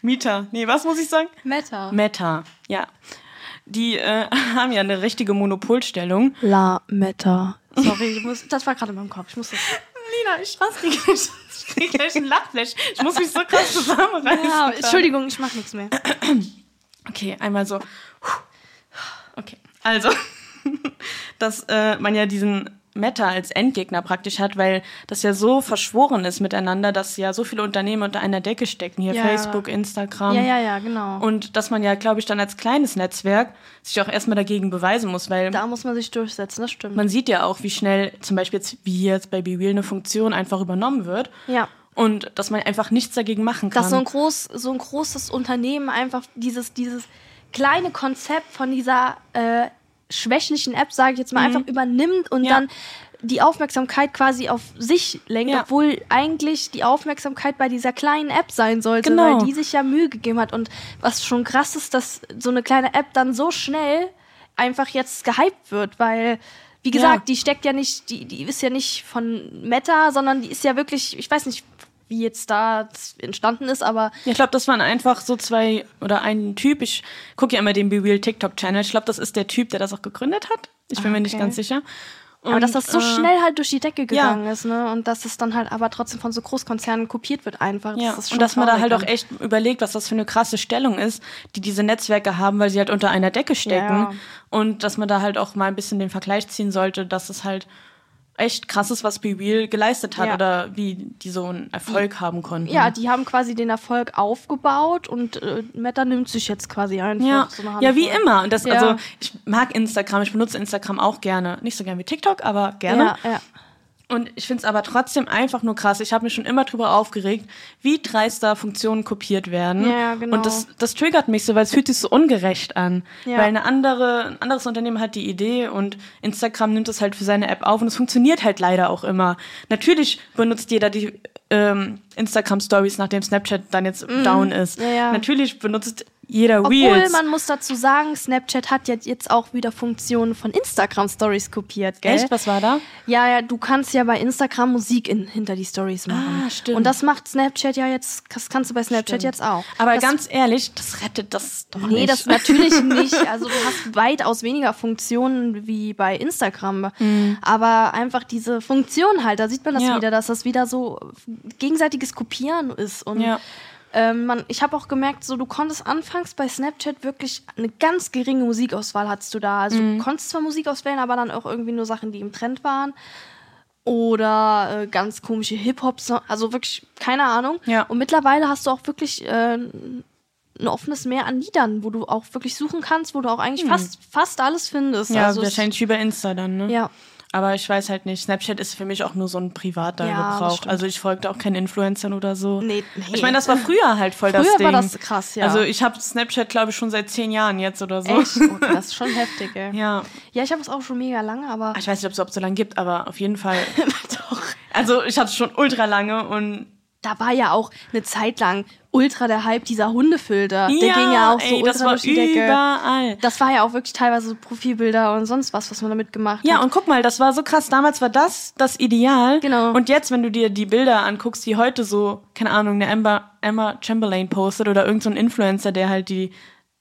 [SPEAKER 2] Meta, Nee, was muss ich sagen?
[SPEAKER 1] Meta.
[SPEAKER 2] Meta, ja. Die äh, haben ja eine richtige Monopolstellung.
[SPEAKER 1] La Meta. Sorry, ich muss, das war gerade in meinem Kopf. Ich muss das.
[SPEAKER 2] Lina, ich die gleich. Ich krieg gleich einen Lachflash. Ich muss mich so krass zusammenreißen.
[SPEAKER 1] Ja, Entschuldigung, ich mach nichts mehr.
[SPEAKER 2] Okay, einmal so. Okay, also, dass äh, man ja diesen Meta als Endgegner praktisch hat, weil das ja so verschworen ist miteinander, dass ja so viele Unternehmen unter einer Decke stecken. Hier
[SPEAKER 1] Ja.
[SPEAKER 2] Facebook, Instagram.
[SPEAKER 1] Ja, ja, ja, genau.
[SPEAKER 2] Und dass man ja, glaube ich, dann als kleines Netzwerk sich auch erstmal dagegen beweisen muss, weil
[SPEAKER 1] da muss man sich durchsetzen, das stimmt.
[SPEAKER 2] man sieht ja auch, wie schnell zum Beispiel jetzt, wie jetzt bei BeReal eine Funktion einfach übernommen wird.
[SPEAKER 1] ja.
[SPEAKER 2] Und dass man einfach nichts dagegen machen kann.
[SPEAKER 1] Dass so ein, groß, so ein großes Unternehmen einfach dieses, dieses kleine Konzept von dieser äh, schwächlichen App, sage ich jetzt mal, einfach übernimmt und
[SPEAKER 2] Mhm. Ja.
[SPEAKER 1] dann die Aufmerksamkeit quasi auf sich lenkt,
[SPEAKER 2] Ja.
[SPEAKER 1] obwohl eigentlich die Aufmerksamkeit bei dieser kleinen App sein sollte,
[SPEAKER 2] Genau.
[SPEAKER 1] weil die sich ja Mühe gegeben hat. Und was schon krass ist, dass so eine kleine App dann so schnell einfach jetzt gehypt wird, weil, wie gesagt,
[SPEAKER 2] Ja.
[SPEAKER 1] die steckt ja nicht, die, die ist ja nicht von Meta, sondern die ist ja wirklich, ich weiß nicht, wie jetzt da entstanden ist, aber
[SPEAKER 2] Ja, ich glaube, das waren einfach so zwei oder ein Typ. Ich gucke ja immer den BeReal TikTok-Channel. Ich glaube, das ist der Typ, der das auch gegründet hat. Ich bin mir nicht
[SPEAKER 1] Okay.
[SPEAKER 2] ganz sicher.
[SPEAKER 1] Aber
[SPEAKER 2] Und,
[SPEAKER 1] dass das so
[SPEAKER 2] äh,
[SPEAKER 1] schnell halt durch die Decke
[SPEAKER 2] ja.
[SPEAKER 1] gegangen ist, ne? Und dass es dann halt aber trotzdem von so Großkonzernen kopiert wird einfach.
[SPEAKER 2] Ja,
[SPEAKER 1] das ist
[SPEAKER 2] und dass man da halt auch echt überlegt, was das für eine krasse Stellung ist, die diese Netzwerke haben, weil sie halt unter einer Decke stecken.
[SPEAKER 1] Ja.
[SPEAKER 2] Und dass man da halt auch mal ein bisschen den Vergleich ziehen sollte, dass es halt echt krass ist, was BeReal geleistet hat
[SPEAKER 1] Ja.
[SPEAKER 2] oder wie die so einen Erfolg haben konnten.
[SPEAKER 1] Ja, die haben quasi den Erfolg aufgebaut und äh, Meta nimmt sich jetzt quasi einfach
[SPEAKER 2] Ja,
[SPEAKER 1] so eine
[SPEAKER 2] ja, wie immer. Und das,
[SPEAKER 1] Ja.
[SPEAKER 2] also, ich mag Instagram, ich benutze Instagram auch gerne. Nicht so gern wie TikTok, aber gerne.
[SPEAKER 1] Ja, ja.
[SPEAKER 2] Und ich finde es aber trotzdem einfach nur krass. Ich habe mich schon immer drüber aufgeregt, wie dreist da Funktionen kopiert werden.
[SPEAKER 1] Ja, genau.
[SPEAKER 2] Und das, das triggert mich so, weil es fühlt sich so ungerecht an.
[SPEAKER 1] Ja.
[SPEAKER 2] Weil eine andere, ein anderes Unternehmen hat die Idee und Instagram nimmt es halt für seine App auf und es funktioniert halt leider auch immer. Natürlich benutzt jeder die ähm, Instagram Stories, nachdem Snapchat dann jetzt down ist.
[SPEAKER 1] Ja, ja.
[SPEAKER 2] Natürlich benutzt jeder
[SPEAKER 1] Obwohl
[SPEAKER 2] Reels.
[SPEAKER 1] man muss dazu sagen, Snapchat hat jetzt, jetzt auch wieder Funktionen von Instagram Stories kopiert, gell?
[SPEAKER 2] Echt? Was war da?
[SPEAKER 1] Ja, ja, du kannst ja bei Instagram Musik in, hinter die Stories machen.
[SPEAKER 2] Ah, stimmt.
[SPEAKER 1] Und das macht Snapchat ja jetzt, das kannst du bei Snapchat jetzt auch.
[SPEAKER 2] Aber
[SPEAKER 1] das,
[SPEAKER 2] ganz ehrlich, das rettet das doch
[SPEAKER 1] Nee,
[SPEAKER 2] nicht.
[SPEAKER 1] das natürlich nicht. Also du hast weitaus weniger Funktionen wie bei Instagram. Aber einfach diese Funktion halt, da sieht man das
[SPEAKER 2] Mhm. Ja.
[SPEAKER 1] wieder, dass das wieder so gegenseitiges Kopieren ist. Und
[SPEAKER 2] Ja.
[SPEAKER 1] Ähm, man, ich habe auch gemerkt, so du konntest anfangs bei Snapchat wirklich eine ganz geringe Musikauswahl hattest du da. Also
[SPEAKER 2] Mhm.
[SPEAKER 1] du konntest zwar Musik auswählen, aber dann auch irgendwie nur Sachen, die im Trend waren. Oder äh, ganz komische Hip-Hop, also wirklich keine Ahnung.
[SPEAKER 2] Ja.
[SPEAKER 1] Und mittlerweile hast du auch wirklich äh, ein offenes Meer an Liedern, wo du auch wirklich suchen kannst, wo du auch eigentlich fast, fast alles findest.
[SPEAKER 2] Hm. ja,
[SPEAKER 1] also
[SPEAKER 2] wahrscheinlich bei Insta dann, ne?
[SPEAKER 1] Ja.
[SPEAKER 2] Aber ich weiß halt nicht, Snapchat ist für mich auch nur so ein privater
[SPEAKER 1] Ja, das
[SPEAKER 2] Gebrauch. Also ich folgte auch keinen Influencern oder so.
[SPEAKER 1] Nee, nee.
[SPEAKER 2] Ich meine, das war früher halt voll das
[SPEAKER 1] Früher
[SPEAKER 2] Ding.
[SPEAKER 1] war das krass, ja.
[SPEAKER 2] Also ich habe Snapchat, glaube ich, schon seit zehn Jahren jetzt oder so.
[SPEAKER 1] Echt? Okay, das ist schon heftig, ey.
[SPEAKER 2] Ja.
[SPEAKER 1] Ja, ich habe es auch schon mega lange, aber.
[SPEAKER 2] Ich weiß nicht, ob es überhaupt so lange gibt, aber auf jeden Fall.
[SPEAKER 1] Doch.
[SPEAKER 2] Also ich hatte es schon ultra lange und
[SPEAKER 1] Da war ja auch eine Zeit lang ultra der Hype dieser Hundefilter. der
[SPEAKER 2] ja,
[SPEAKER 1] ging ja auch so
[SPEAKER 2] ey,
[SPEAKER 1] ultra
[SPEAKER 2] das war
[SPEAKER 1] durch die Decke.
[SPEAKER 2] überall.
[SPEAKER 1] Das war ja auch wirklich teilweise so Profilbilder und sonst was, was man damit gemacht
[SPEAKER 2] Ja,
[SPEAKER 1] hat.
[SPEAKER 2] und guck mal, das war so krass. Damals war das das Ideal.
[SPEAKER 1] Genau.
[SPEAKER 2] Und jetzt, wenn du dir die Bilder anguckst, die heute so, keine Ahnung, eine Emma, Emma Chamberlain postet oder irgendein so ein Influencer, der halt die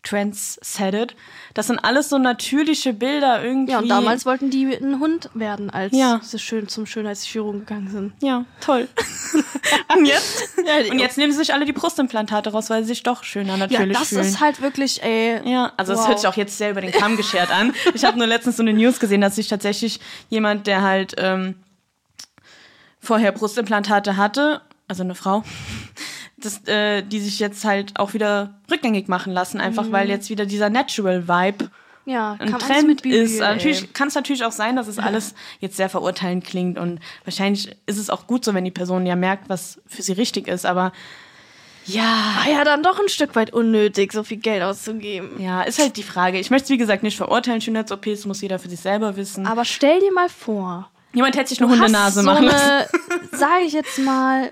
[SPEAKER 2] Trends settet, das sind alles so natürliche Bilder irgendwie.
[SPEAKER 1] Ja, und damals wollten die ein Hund werden, als
[SPEAKER 2] Ja.
[SPEAKER 1] sie schön zum Schönheitschirurgen gegangen sind.
[SPEAKER 2] Ja, toll. und jetzt?
[SPEAKER 1] Ja,
[SPEAKER 2] Und jetzt nehmen sie sich alle die Brustimplantate raus, weil sie sich doch schöner
[SPEAKER 1] Ja,
[SPEAKER 2] natürlich
[SPEAKER 1] das
[SPEAKER 2] fühlen.
[SPEAKER 1] ist halt wirklich, ey.
[SPEAKER 2] Ja, also es
[SPEAKER 1] wow.
[SPEAKER 2] hört sich auch jetzt sehr über den Kamm geschert an. Ich habe nur letztens so eine News gesehen, dass sich tatsächlich jemand, der halt ähm, vorher Brustimplantate hatte, also eine Frau, das, äh, die sich jetzt halt auch wieder rückgängig machen lassen, einfach
[SPEAKER 1] Mhm.
[SPEAKER 2] weil jetzt wieder dieser Natural Vibe
[SPEAKER 1] Ja,
[SPEAKER 2] ein Trend
[SPEAKER 1] mit Bibel,
[SPEAKER 2] ist.
[SPEAKER 1] ey.
[SPEAKER 2] Natürlich kann es natürlich auch sein, dass es alles jetzt sehr verurteilend klingt und wahrscheinlich ist es auch gut so, wenn die Person ja merkt, was für sie richtig ist, aber ja,
[SPEAKER 1] War ja dann doch ein Stück weit unnötig, so viel Geld auszugeben.
[SPEAKER 2] ja, ist halt die Frage. Ich möchte es, wie gesagt, nicht verurteilen. Schönheits-OPs muss jeder für sich selber wissen.
[SPEAKER 1] Aber stell dir mal vor,
[SPEAKER 2] Jemand hätte sich eine Hundenase
[SPEAKER 1] hast so
[SPEAKER 2] machen lassen.
[SPEAKER 1] sage ich jetzt mal,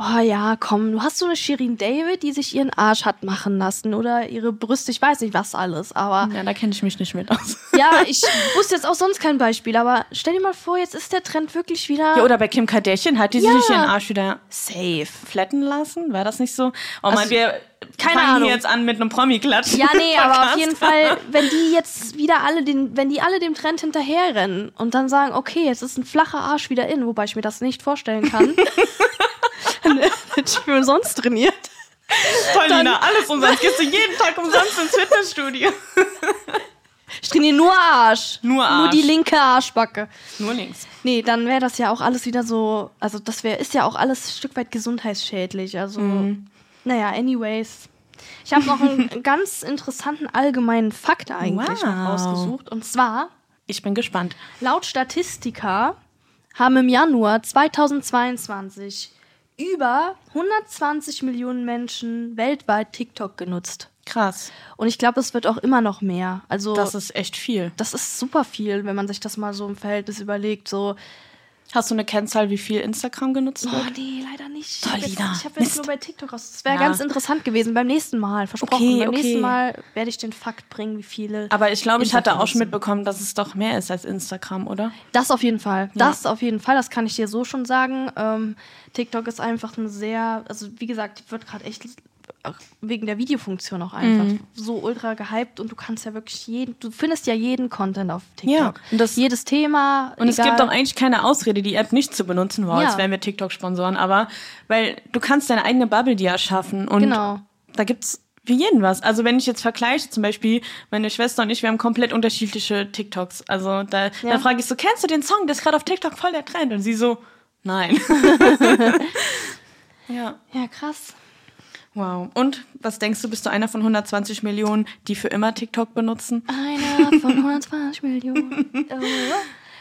[SPEAKER 1] Oh ja, komm, du hast so eine Shirin David, die sich ihren Arsch hat machen lassen oder ihre Brüste, ich weiß nicht was alles, aber.
[SPEAKER 2] Ja, da kenne ich mich nicht mit aus.
[SPEAKER 1] Ja, ich wusste jetzt auch sonst kein Beispiel, aber stell dir mal vor, jetzt ist der Trend wirklich wieder.
[SPEAKER 2] Ja, oder bei Kim Kardashian hat die
[SPEAKER 1] Ja.
[SPEAKER 2] sich ihren Arsch wieder
[SPEAKER 1] safe.
[SPEAKER 2] flatten lassen? War das nicht so? Oh
[SPEAKER 1] Also,
[SPEAKER 2] man, wir
[SPEAKER 1] keine
[SPEAKER 2] fangen
[SPEAKER 1] Ahnung.
[SPEAKER 2] jetzt an mit einem Promi-Klatsch.
[SPEAKER 1] Ja, nee, aber auf jeden Fall, wenn die jetzt wieder alle den, wenn die alle dem Trend hinterherrennen und dann sagen, okay, jetzt ist ein flacher Arsch wieder in, wobei ich mir das nicht vorstellen kann. dann hätte ich mir sonst trainiert.
[SPEAKER 2] Toll, Nina, alles umsonst. Gehst du jeden Tag umsonst ins Fitnessstudio.
[SPEAKER 1] Ich trainiere nur Arsch.
[SPEAKER 2] Nur
[SPEAKER 1] Nur
[SPEAKER 2] Arsch.
[SPEAKER 1] die linke Arschbacke.
[SPEAKER 2] Nur links.
[SPEAKER 1] Nee, dann wäre das ja auch alles wieder so, also das wäre, ist ja auch alles ein Stück weit gesundheitsschädlich. Also,
[SPEAKER 2] Mhm.
[SPEAKER 1] naja, anyways. Ich habe noch einen ganz interessanten allgemeinen Fakt eigentlich noch
[SPEAKER 2] Wow.
[SPEAKER 1] rausgesucht. Und zwar,
[SPEAKER 2] Ich bin gespannt.
[SPEAKER 1] laut Statistika haben im Januar 2022 über 120 Millionen Menschen weltweit TikTok genutzt.
[SPEAKER 2] Krass.
[SPEAKER 1] Und ich glaube, es wird auch immer noch mehr. Also
[SPEAKER 2] Das ist echt viel.
[SPEAKER 1] das ist super viel, wenn man sich das mal so im Verhältnis überlegt. So,
[SPEAKER 2] Hast du eine Kennzahl, wie viel Instagram genutzt
[SPEAKER 1] oh
[SPEAKER 2] wird?
[SPEAKER 1] nee, leider nicht. Ich
[SPEAKER 2] Toll,
[SPEAKER 1] habe jetzt, ich hab jetzt nur bei TikTok raus. Das wäre
[SPEAKER 2] Ja.
[SPEAKER 1] ganz interessant gewesen beim nächsten Mal, versprochen.
[SPEAKER 2] Okay,
[SPEAKER 1] beim
[SPEAKER 2] okay.
[SPEAKER 1] nächsten Mal werde ich den Fakt bringen, wie viele.
[SPEAKER 2] Aber ich glaube, ich hatte auch schon mitbekommen, dass es doch mehr ist als Instagram, oder?
[SPEAKER 1] Das auf jeden Fall. Das auf jeden Fall. Das kann ich dir so schon sagen. Ähm, TikTok ist einfach ein sehr, also wie gesagt, wird gerade echt wegen der Videofunktion auch einfach
[SPEAKER 2] Mhm.
[SPEAKER 1] so ultra gehypt und du kannst ja wirklich jeden, du findest ja jeden Content auf TikTok.
[SPEAKER 2] Ja, und das-
[SPEAKER 1] Jedes Thema.
[SPEAKER 2] Und es
[SPEAKER 1] egal.
[SPEAKER 2] gibt auch eigentlich keine Ausrede, die App nicht zu benutzen. Wow,
[SPEAKER 1] Ja.
[SPEAKER 2] jetzt wären wir TikTok-Sponsoren. Aber, weil du kannst deine eigene Bubble dir erschaffen. Und
[SPEAKER 1] Genau.
[SPEAKER 2] da gibt's für jeden was. Also wenn ich jetzt vergleiche, zum Beispiel meine Schwester und ich, wir haben komplett unterschiedliche TikToks. Also da,
[SPEAKER 1] Ja.
[SPEAKER 2] da frage ich so, kennst du den Song? Der ist gerade auf TikTok voll der Trend. Und sie so, nein. ja,
[SPEAKER 1] Ja, krass.
[SPEAKER 2] Wow. Und was denkst du, bist du einer von 120 Millionen, die für immer TikTok benutzen?
[SPEAKER 1] Einer von 120 Millionen. Oh.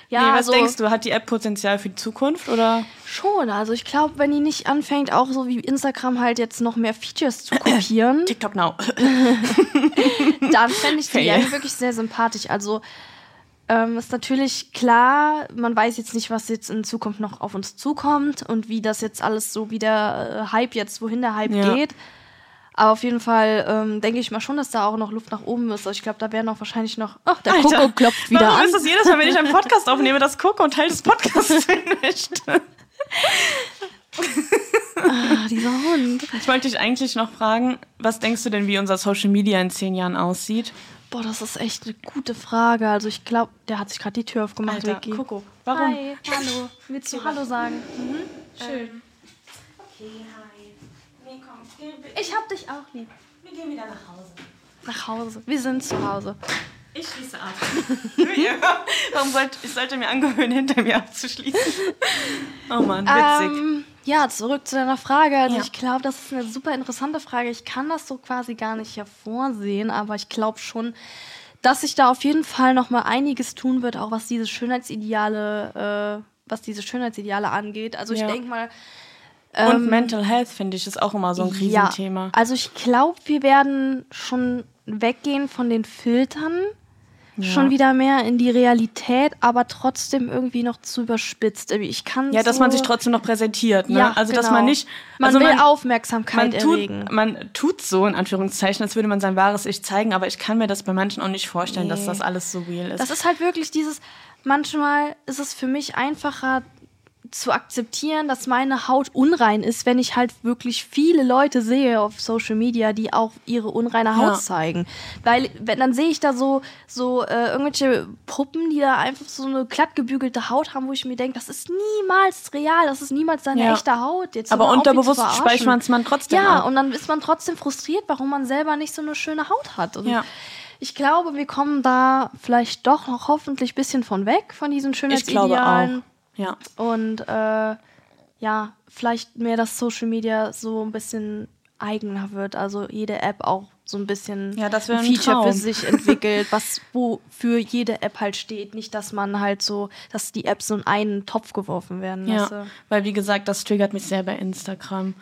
[SPEAKER 1] Ja,
[SPEAKER 2] nee, was
[SPEAKER 1] also
[SPEAKER 2] denkst du, hat die App Potenzial für die Zukunft oder?
[SPEAKER 1] schon. Also ich glaube, wenn die nicht anfängt, auch so wie Instagram halt jetzt noch mehr Features zu kopieren,
[SPEAKER 2] TikTok now.
[SPEAKER 1] dann fände ich die ja wirklich sehr sympathisch. Also ähm, ist natürlich klar, man weiß jetzt nicht, was jetzt in Zukunft noch auf uns zukommt und wie das jetzt alles so wieder äh, Hype jetzt, wohin der Hype
[SPEAKER 2] Ja.
[SPEAKER 1] geht. Aber auf jeden Fall ähm, denke ich mal schon, dass da auch noch Luft nach oben ist. Also ich glaube, da werden auch wahrscheinlich noch. Oh, der
[SPEAKER 2] Alter,
[SPEAKER 1] Coco klopft wieder
[SPEAKER 2] Warum
[SPEAKER 1] an.
[SPEAKER 2] ist das jedes Mal, wenn ich einen Podcast aufnehme, dass Coco einen Teil des Podcasts finisht?
[SPEAKER 1] Ah, dieser Hund.
[SPEAKER 2] Ich wollte dich eigentlich noch fragen, was denkst du denn, wie unser Social Media in zehn Jahren aussieht?
[SPEAKER 1] Boah, das ist echt eine gute Frage. Also ich glaube, der hat sich gerade die Tür aufgemacht,
[SPEAKER 2] Alter,
[SPEAKER 1] Vicky.
[SPEAKER 2] Coco, warum?
[SPEAKER 1] Hi, hallo. Willst du Hallo sagen?
[SPEAKER 2] Schön.
[SPEAKER 1] Ich hab dich auch lieb.
[SPEAKER 2] Wir gehen wieder nach Hause.
[SPEAKER 1] Nach Hause. Wir sind zu Hause.
[SPEAKER 2] Ich schließe ab. Warum sollte ich sollte mir angewöhnen, hinter mir abzuschließen? Oh Mann, witzig.
[SPEAKER 1] Ähm, ja, zurück zu deiner Frage. Also
[SPEAKER 2] Ja.
[SPEAKER 1] ich glaube, das ist eine super interessante Frage. Ich kann das so quasi gar nicht hervorsehen, aber ich glaube schon, dass sich da auf jeden Fall noch mal einiges tun wird, auch was diese Schönheitsideale, äh, was diese Schönheitsideale angeht. Also ich
[SPEAKER 2] Ja.
[SPEAKER 1] denke mal,
[SPEAKER 2] Und Mental Health, finde ich, ist auch immer so ein Riesenthema.
[SPEAKER 1] Ja, also ich glaube, wir werden schon weggehen von den Filtern, schon wieder mehr in die Realität, aber trotzdem irgendwie noch zu überspitzt. Ich kann
[SPEAKER 2] Ja, dass
[SPEAKER 1] so,
[SPEAKER 2] man sich trotzdem noch präsentiert. Ne?
[SPEAKER 1] ja,
[SPEAKER 2] also, dass
[SPEAKER 1] genau.
[SPEAKER 2] man nicht.
[SPEAKER 1] Man
[SPEAKER 2] also
[SPEAKER 1] will
[SPEAKER 2] man,
[SPEAKER 1] Aufmerksamkeit
[SPEAKER 2] man tut,
[SPEAKER 1] erregen.
[SPEAKER 2] man tut so, in Anführungszeichen, als würde man sein wahres Ich zeigen, aber ich kann mir das bei manchen auch nicht vorstellen, dass
[SPEAKER 1] Nee.
[SPEAKER 2] das alles so real ist.
[SPEAKER 1] Das ist halt wirklich dieses, manchmal ist es für mich einfacher zu akzeptieren, dass meine Haut unrein ist, wenn ich halt wirklich viele Leute sehe auf Social Media, die auch ihre unreine Haut
[SPEAKER 2] Ja.
[SPEAKER 1] zeigen. Weil, wenn dann sehe ich da so, so äh, irgendwelche Puppen, die da einfach so eine glatt gebügelte Haut haben, wo ich mir denke, das ist niemals real, das ist niemals seine
[SPEAKER 2] Ja.
[SPEAKER 1] echte Haut. Jetzt
[SPEAKER 2] aber unterbewusst speichert man es man trotzdem
[SPEAKER 1] Ja,
[SPEAKER 2] ab.
[SPEAKER 1] und dann ist man trotzdem frustriert, warum man selber nicht so eine schöne Haut hat. Und
[SPEAKER 2] Ja.
[SPEAKER 1] ich glaube, wir kommen da vielleicht doch noch hoffentlich ein bisschen von weg, von diesen
[SPEAKER 2] Ich glaube auch. Ja.
[SPEAKER 1] Und äh, ja, vielleicht mehr, dass Social Media so ein bisschen eigener wird. Also jede App auch so ein bisschen
[SPEAKER 2] Ja, das
[SPEAKER 1] ein Feature für
[SPEAKER 2] Traum.
[SPEAKER 1] sich entwickelt, was wofür jede App halt steht. Nicht, dass man halt so, dass die Apps so in einen Topf geworfen werden. weißt
[SPEAKER 2] Ja,
[SPEAKER 1] du?
[SPEAKER 2] weil wie gesagt, das triggert mich sehr bei Instagram.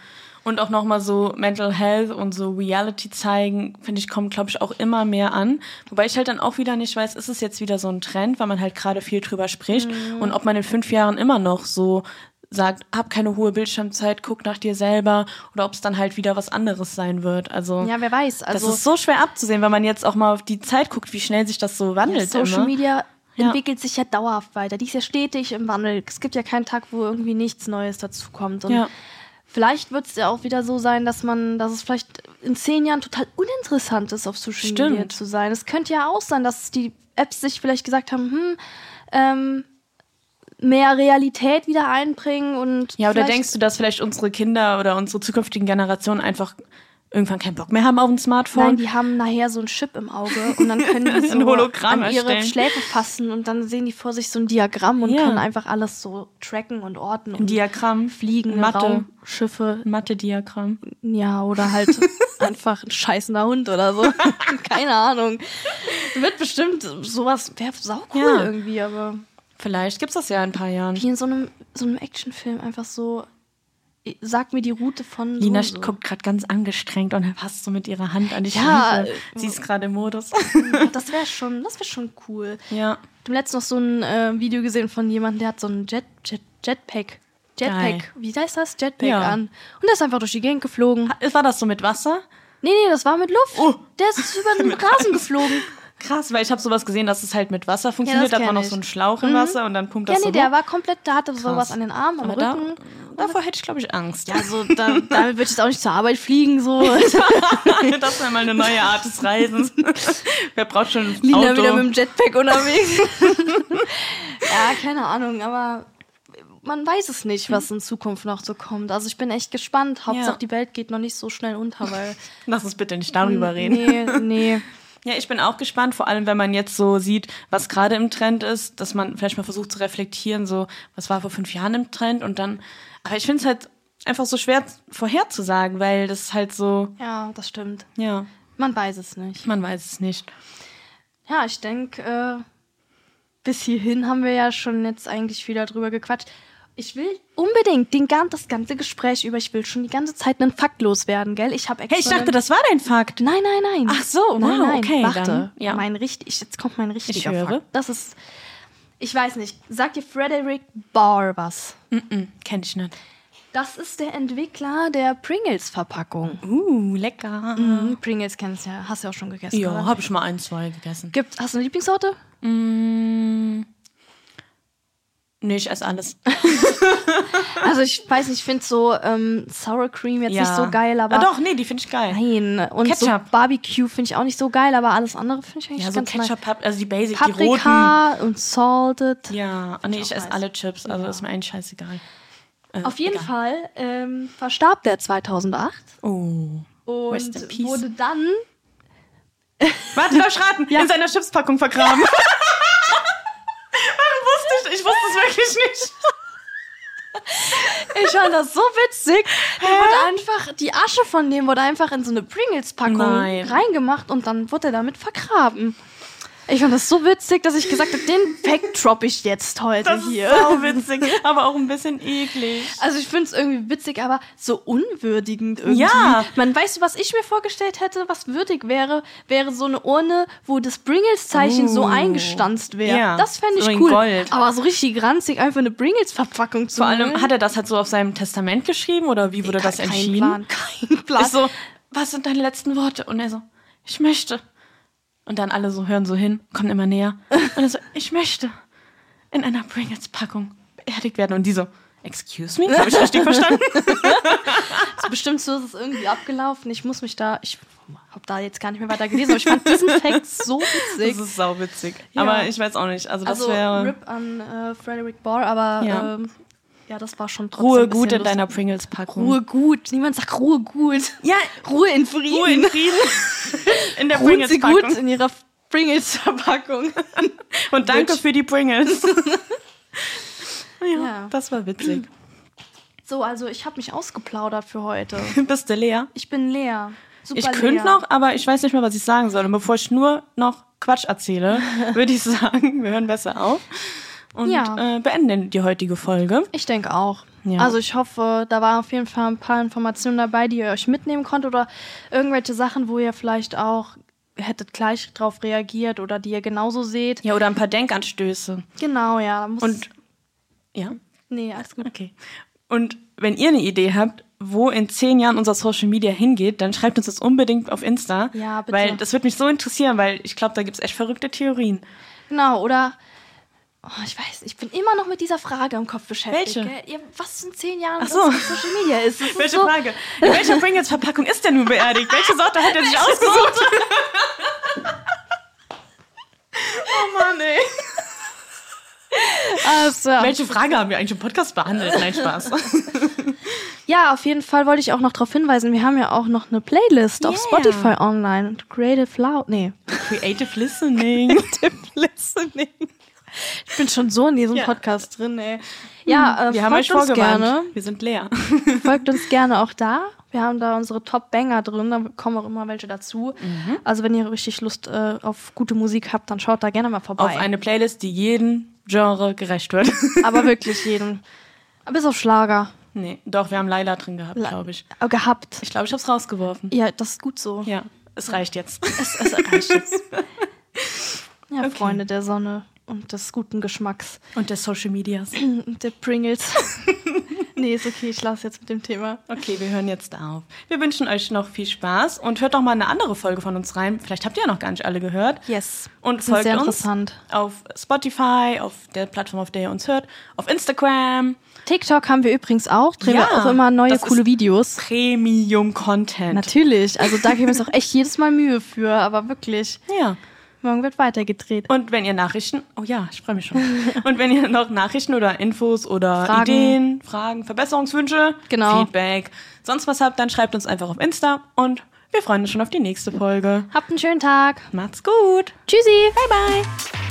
[SPEAKER 2] Und auch nochmal so Mental Health und so Reality zeigen, finde ich, kommt, glaube ich, auch immer mehr an. Wobei ich halt dann auch wieder nicht weiß, ist es jetzt wieder so ein Trend, weil man halt gerade viel drüber spricht
[SPEAKER 1] Mhm.
[SPEAKER 2] und ob man in fünf Jahren immer noch so sagt, hab keine hohe Bildschirmzeit, guck nach dir selber oder ob es dann halt wieder was anderes sein wird. Also
[SPEAKER 1] Ja, wer weiß. Also
[SPEAKER 2] das ist so schwer abzusehen, wenn man jetzt auch mal auf die Zeit guckt, wie schnell sich das so wandelt.
[SPEAKER 1] Social
[SPEAKER 2] immer.
[SPEAKER 1] Media
[SPEAKER 2] Ja.
[SPEAKER 1] entwickelt sich ja dauerhaft weiter. Die ist ja stetig im Wandel. Es gibt ja keinen Tag, wo irgendwie nichts Neues dazu kommt. Und
[SPEAKER 2] Ja.
[SPEAKER 1] Vielleicht wird es ja auch wieder so sein, dass man, dass es vielleicht in zehn Jahren total uninteressant ist, auf Social Media
[SPEAKER 2] Stimmt.
[SPEAKER 1] zu sein. Es könnte ja auch sein, dass die Apps sich vielleicht gesagt haben, hm, ähm, mehr Realität wieder einbringen und
[SPEAKER 2] Ja, oder denkst du, dass vielleicht unsere Kinder oder unsere zukünftigen Generationen einfach irgendwann keinen Bock mehr haben auf ein Smartphone?
[SPEAKER 1] Nein, die haben nachher so ein Chip im Auge und dann können die so an ihre
[SPEAKER 2] erstellen.
[SPEAKER 1] Schläfe fassen und dann sehen die vor sich so ein Diagramm und
[SPEAKER 2] Ja.
[SPEAKER 1] können einfach alles so tracken und ordnen.
[SPEAKER 2] ein
[SPEAKER 1] und
[SPEAKER 2] Diagramm,
[SPEAKER 1] fliegen,
[SPEAKER 2] Mathe,
[SPEAKER 1] Raumschiffe,
[SPEAKER 2] Mathe-Diagramm.
[SPEAKER 1] ja, oder halt einfach ein scheißender Hund oder so. Keine Ahnung. Wird bestimmt sowas, wäre saucool
[SPEAKER 2] Ja.
[SPEAKER 1] irgendwie, aber
[SPEAKER 2] Vielleicht gibt's das ja in ein paar Jahren.
[SPEAKER 1] wie in so einem, so einem Actionfilm einfach so, sag mir die Route von
[SPEAKER 2] Lina
[SPEAKER 1] so, so.
[SPEAKER 2] guckt gerade ganz angestrengt und fasst so mit ihrer Hand an die
[SPEAKER 1] Ja,
[SPEAKER 2] Schläfe.
[SPEAKER 1] äh,
[SPEAKER 2] Sie ist gerade im Modus.
[SPEAKER 1] Das wäre schon, das wäre schon cool.
[SPEAKER 2] ja.
[SPEAKER 1] Habe letztens noch so ein äh, Video gesehen von jemandem, der hat so ein Jet, Jet, Jetpack. Jetpack,
[SPEAKER 2] Geil.
[SPEAKER 1] wie heißt das? Jetpack
[SPEAKER 2] Ja.
[SPEAKER 1] an. Und der ist einfach durch die Gegend geflogen.
[SPEAKER 2] War das so mit Wasser?
[SPEAKER 1] Nee, nee, das war mit Luft.
[SPEAKER 2] Oh.
[SPEAKER 1] Der ist über den Rasen geflogen.
[SPEAKER 2] Krass, weil ich habe sowas gesehen, dass es halt mit Wasser funktioniert. da
[SPEAKER 1] kenn
[SPEAKER 2] war noch so ein Schlauch im
[SPEAKER 1] Mhm.
[SPEAKER 2] Wasser und dann pumpt
[SPEAKER 1] Ja,
[SPEAKER 2] das
[SPEAKER 1] nee,
[SPEAKER 2] so
[SPEAKER 1] der
[SPEAKER 2] hoch.
[SPEAKER 1] war komplett, der hatte sowas
[SPEAKER 2] Krass.
[SPEAKER 1] an den Armen, am
[SPEAKER 2] da,
[SPEAKER 1] Rücken.
[SPEAKER 2] davor hätte ich, glaube ich, Angst.
[SPEAKER 1] Ja, so, da, damit würde ich jetzt auch nicht zur Arbeit fliegen, so.
[SPEAKER 2] das wäre mal eine neue Art des Reisens. Wer braucht schon ein
[SPEAKER 1] Lina
[SPEAKER 2] Auto?
[SPEAKER 1] wieder mit dem Jetpack unterwegs. ja, keine Ahnung, aber man weiß es nicht, was in Zukunft noch so kommt. Also ich bin echt gespannt. Hauptsache,
[SPEAKER 2] Ja.
[SPEAKER 1] die Welt geht noch nicht so schnell unter, weil.
[SPEAKER 2] Lass uns bitte nicht darüber reden.
[SPEAKER 1] Nee, nee.
[SPEAKER 2] Ja, ich bin auch gespannt, vor allem wenn man jetzt so sieht, was gerade im Trend ist, dass man vielleicht mal versucht zu reflektieren, so, was war vor fünf Jahren im Trend und dann, aber ich finde es halt einfach so schwer vorherzusagen, weil das halt so,
[SPEAKER 1] Ja, das stimmt.
[SPEAKER 2] ja,
[SPEAKER 1] Man weiß es nicht.
[SPEAKER 2] man weiß es nicht.
[SPEAKER 1] Ja, ich denke, äh, bis hierhin haben wir ja schon jetzt eigentlich wieder drüber gequatscht. Ich will unbedingt den, das ganze Gespräch über, ich will schon die ganze Zeit einen Fakt loswerden, gell? Ich habe extra.
[SPEAKER 2] Hey, ich dachte, das war dein Fakt.
[SPEAKER 1] Nein, nein, nein.
[SPEAKER 2] Ach so,
[SPEAKER 1] nein,
[SPEAKER 2] wow,
[SPEAKER 1] nein.
[SPEAKER 2] okay,
[SPEAKER 1] Warte,
[SPEAKER 2] dann, ja.
[SPEAKER 1] mein richtig, jetzt kommt mein richtiger
[SPEAKER 2] Ich höre.
[SPEAKER 1] Fakt. Das ist, ich weiß nicht. Sagt dir Frederick Barr was?
[SPEAKER 2] Mm, kenn ich nicht.
[SPEAKER 1] Das ist der Entwickler der Pringles-Verpackung.
[SPEAKER 2] Uh, lecker.
[SPEAKER 1] Mhm, Pringles kennst du ja, hast du ja auch schon gegessen.
[SPEAKER 2] Ja, habe ich mal ein, zwei gegessen.
[SPEAKER 1] Gibt, hast du eine Lieblingssorte?
[SPEAKER 2] Mm, nee, ich esse alles.
[SPEAKER 1] Also ich weiß nicht, ich finde so ähm, Sour Cream jetzt nicht so geil, aber
[SPEAKER 2] ah, doch, nee, die finde ich geil.
[SPEAKER 1] nein. Und so
[SPEAKER 2] Ketchup.
[SPEAKER 1] Barbecue finde ich auch nicht so geil, aber alles andere finde ich eigentlich
[SPEAKER 2] Ja, so
[SPEAKER 1] ganz
[SPEAKER 2] Ketchup, Pap also die Basic,
[SPEAKER 1] nice.
[SPEAKER 2] die roten.
[SPEAKER 1] Paprika und salted.
[SPEAKER 2] Ja, oh, nee, ich
[SPEAKER 1] auch
[SPEAKER 2] esse
[SPEAKER 1] nice.
[SPEAKER 2] alle Chips, also
[SPEAKER 1] Ja.
[SPEAKER 2] ist mir eigentlich scheißegal. Äh,
[SPEAKER 1] Auf jeden
[SPEAKER 2] egal.
[SPEAKER 1] Fall ähm, verstarb der 2008
[SPEAKER 2] Oh.
[SPEAKER 1] Und wurde dann
[SPEAKER 2] Warte, ich raten?
[SPEAKER 1] Ja.
[SPEAKER 2] In seiner Chipspackung vergraben. Warum wusste ich? Ich wusste es wirklich nicht.
[SPEAKER 1] Ich fand das so witzig. Der wurde einfach, die Asche von dem wurde einfach in so eine Pringles-Packung
[SPEAKER 2] Nein.
[SPEAKER 1] reingemacht und dann wurde er damit vergraben. Ich fand das so witzig, dass ich gesagt habe, den Fact drop ich jetzt heute
[SPEAKER 2] Das
[SPEAKER 1] hier.
[SPEAKER 2] ist sau witzig, aber auch ein bisschen eklig.
[SPEAKER 1] Also ich finde es irgendwie witzig, aber so unwürdigend irgendwie.
[SPEAKER 2] Ja.
[SPEAKER 1] Man weiß, was ich mir vorgestellt hätte, was würdig wäre, wäre so eine Urne, wo das Pringles-Zeichen so
[SPEAKER 2] Uh.
[SPEAKER 1] eingestanzt wäre.
[SPEAKER 2] Ja.
[SPEAKER 1] Das fände ich
[SPEAKER 2] So
[SPEAKER 1] cool.
[SPEAKER 2] Gold.
[SPEAKER 1] Aber so richtig ranzig, einfach eine Pringles-Verpackung zu
[SPEAKER 2] Vor allem, hat er das halt so auf seinem Testament geschrieben oder wie wurde das
[SPEAKER 1] Kein
[SPEAKER 2] entschieden?
[SPEAKER 1] Plan, kein Plan.
[SPEAKER 2] Ist so, was sind deine letzten Worte? Und er so, ich möchte. Und dann alle so hören so hin, kommen immer näher. Und er so, ich möchte in einer Pringles-Packung beerdigt werden. Und die so, excuse me? Habe ich richtig verstanden?
[SPEAKER 1] Also bestimmt so ist es irgendwie abgelaufen. Ich muss mich da, ich habe da jetzt gar nicht mehr weiter gelesen, aber ich fand diesen Fact so witzig.
[SPEAKER 2] Das ist sauwitzig.
[SPEAKER 1] Ja.
[SPEAKER 2] Aber ich weiß auch nicht. Also das
[SPEAKER 1] also
[SPEAKER 2] wäre
[SPEAKER 1] RIP an äh, Frederick Barr, aber
[SPEAKER 2] ja.
[SPEAKER 1] Ähm, ja, das war schon trotzdem
[SPEAKER 2] Ruhe gut in
[SPEAKER 1] lustig.
[SPEAKER 2] deiner Pringles-Packung.
[SPEAKER 1] Ruhe gut. Niemand sagt Ruhe gut.
[SPEAKER 2] Ja,
[SPEAKER 1] Ruhe in Frieden.
[SPEAKER 2] Ruhe in Frieden. In der
[SPEAKER 1] Sie gut
[SPEAKER 2] Pringles-Packung.
[SPEAKER 1] in ihrer Pringles-Verpackung.
[SPEAKER 2] Und danke
[SPEAKER 1] Bitch.
[SPEAKER 2] für die Pringles. ja,
[SPEAKER 1] Ja.
[SPEAKER 2] das war witzig.
[SPEAKER 1] So, also ich habe mich ausgeplaudert für heute.
[SPEAKER 2] Bist du leer?
[SPEAKER 1] Ich bin leer. Super
[SPEAKER 2] Ich könnte noch, aber ich weiß nicht mehr, was ich sagen soll. Und bevor ich nur noch Quatsch erzähle, würde ich sagen, wir hören besser auf und
[SPEAKER 1] Ja.
[SPEAKER 2] äh, beenden die heutige Folge.
[SPEAKER 1] Ich denke auch.
[SPEAKER 2] Ja.
[SPEAKER 1] Also ich hoffe, da waren auf jeden Fall ein paar Informationen dabei, die ihr euch mitnehmen konntet oder irgendwelche Sachen, wo ihr vielleicht auch hättet gleich drauf reagiert oder die ihr genauso seht.
[SPEAKER 2] Ja, oder ein paar Denkanstöße.
[SPEAKER 1] Genau, ja.
[SPEAKER 2] Und ja,
[SPEAKER 1] nee, alles gut.
[SPEAKER 2] okay. Und wenn ihr eine Idee habt, wo in zehn Jahren unser Social Media hingeht, dann schreibt uns das unbedingt auf Insta.
[SPEAKER 1] Ja, bitte.
[SPEAKER 2] Weil das würde mich so interessieren, weil ich glaube, da gibt es echt verrückte Theorien.
[SPEAKER 1] Genau, oder. Oh, ich weiß, ich bin immer noch mit dieser Frage im Kopf beschäftigt.
[SPEAKER 2] Welche?
[SPEAKER 1] Ja, was in zehn Jahren
[SPEAKER 2] Ach so.
[SPEAKER 1] Social Media ist. Ist
[SPEAKER 2] Welche
[SPEAKER 1] so,
[SPEAKER 2] Frage? In welcher Pringles-Verpackung ist der nun beerdigt? Welche Sorte hat er sich ausgesucht? oh Mann, ey.
[SPEAKER 1] Also,
[SPEAKER 2] Welche Frage haben wir eigentlich im Podcast behandelt? Nein, Spaß.
[SPEAKER 1] ja, auf jeden Fall wollte ich auch noch darauf hinweisen, wir haben ja auch noch eine Playlist auf
[SPEAKER 2] Yeah.
[SPEAKER 1] Spotify online. Creative Loud. Nee.
[SPEAKER 2] Creative Listening.
[SPEAKER 1] Listening. Ich bin schon so in diesem
[SPEAKER 2] Ja.
[SPEAKER 1] Podcast drin, ey. Ja, äh,
[SPEAKER 2] Wir haben euch
[SPEAKER 1] folgt uns gerne.
[SPEAKER 2] Wir sind leer.
[SPEAKER 1] Folgt uns gerne auch da. Wir haben da unsere Top-Banger drin, da kommen auch immer welche dazu.
[SPEAKER 2] Mhm.
[SPEAKER 1] Also wenn ihr richtig Lust äh, auf gute Musik habt, dann schaut da gerne mal vorbei.
[SPEAKER 2] Auf eine Playlist, die jedem Genre gerecht wird.
[SPEAKER 1] Aber wirklich jedem. Bis auf Schlager.
[SPEAKER 2] nee, doch, wir haben Laila drin gehabt,
[SPEAKER 1] La-
[SPEAKER 2] glaube ich.
[SPEAKER 1] Äh, gehabt.
[SPEAKER 2] Ich glaube, ich habe es rausgeworfen.
[SPEAKER 1] Ja, das ist gut so.
[SPEAKER 2] Ja, es reicht jetzt.
[SPEAKER 1] Es, es reicht jetzt. Ja, Freunde der Sonne und des guten Geschmacks
[SPEAKER 2] Und der Social Medias.
[SPEAKER 1] und der Pringles. nee, ist okay, ich lasse jetzt mit dem Thema.
[SPEAKER 2] Okay, wir hören jetzt auf. Wir wünschen euch noch viel Spaß und hört doch mal eine andere Folge von uns rein. Vielleicht habt ihr ja noch gar nicht alle gehört.
[SPEAKER 1] Yes.
[SPEAKER 2] Und folgt
[SPEAKER 1] sehr
[SPEAKER 2] uns
[SPEAKER 1] interessant.
[SPEAKER 2] auf Spotify, auf der Plattform, auf der ihr uns hört, auf Instagram.
[SPEAKER 1] TikTok haben wir übrigens auch. Drehen
[SPEAKER 2] Ja,
[SPEAKER 1] wir auch immer neue coole Videos.
[SPEAKER 2] Premium-Content.
[SPEAKER 1] Natürlich. Also da geben wir uns auch echt jedes Mal Mühe für. Aber wirklich,
[SPEAKER 2] Ja.
[SPEAKER 1] Morgen wird weitergedreht.
[SPEAKER 2] Und wenn ihr Nachrichten, oh ja, ich freue mich schon. Und wenn ihr noch Nachrichten oder Infos oder
[SPEAKER 1] Fragen.
[SPEAKER 2] Ideen, Fragen, Verbesserungswünsche,
[SPEAKER 1] Genau.
[SPEAKER 2] Feedback, sonst was habt, dann schreibt uns einfach auf Insta und wir freuen uns schon auf die nächste Folge.
[SPEAKER 1] Habt einen schönen Tag.
[SPEAKER 2] Macht's gut.
[SPEAKER 1] Tschüssi.
[SPEAKER 2] Bye bye.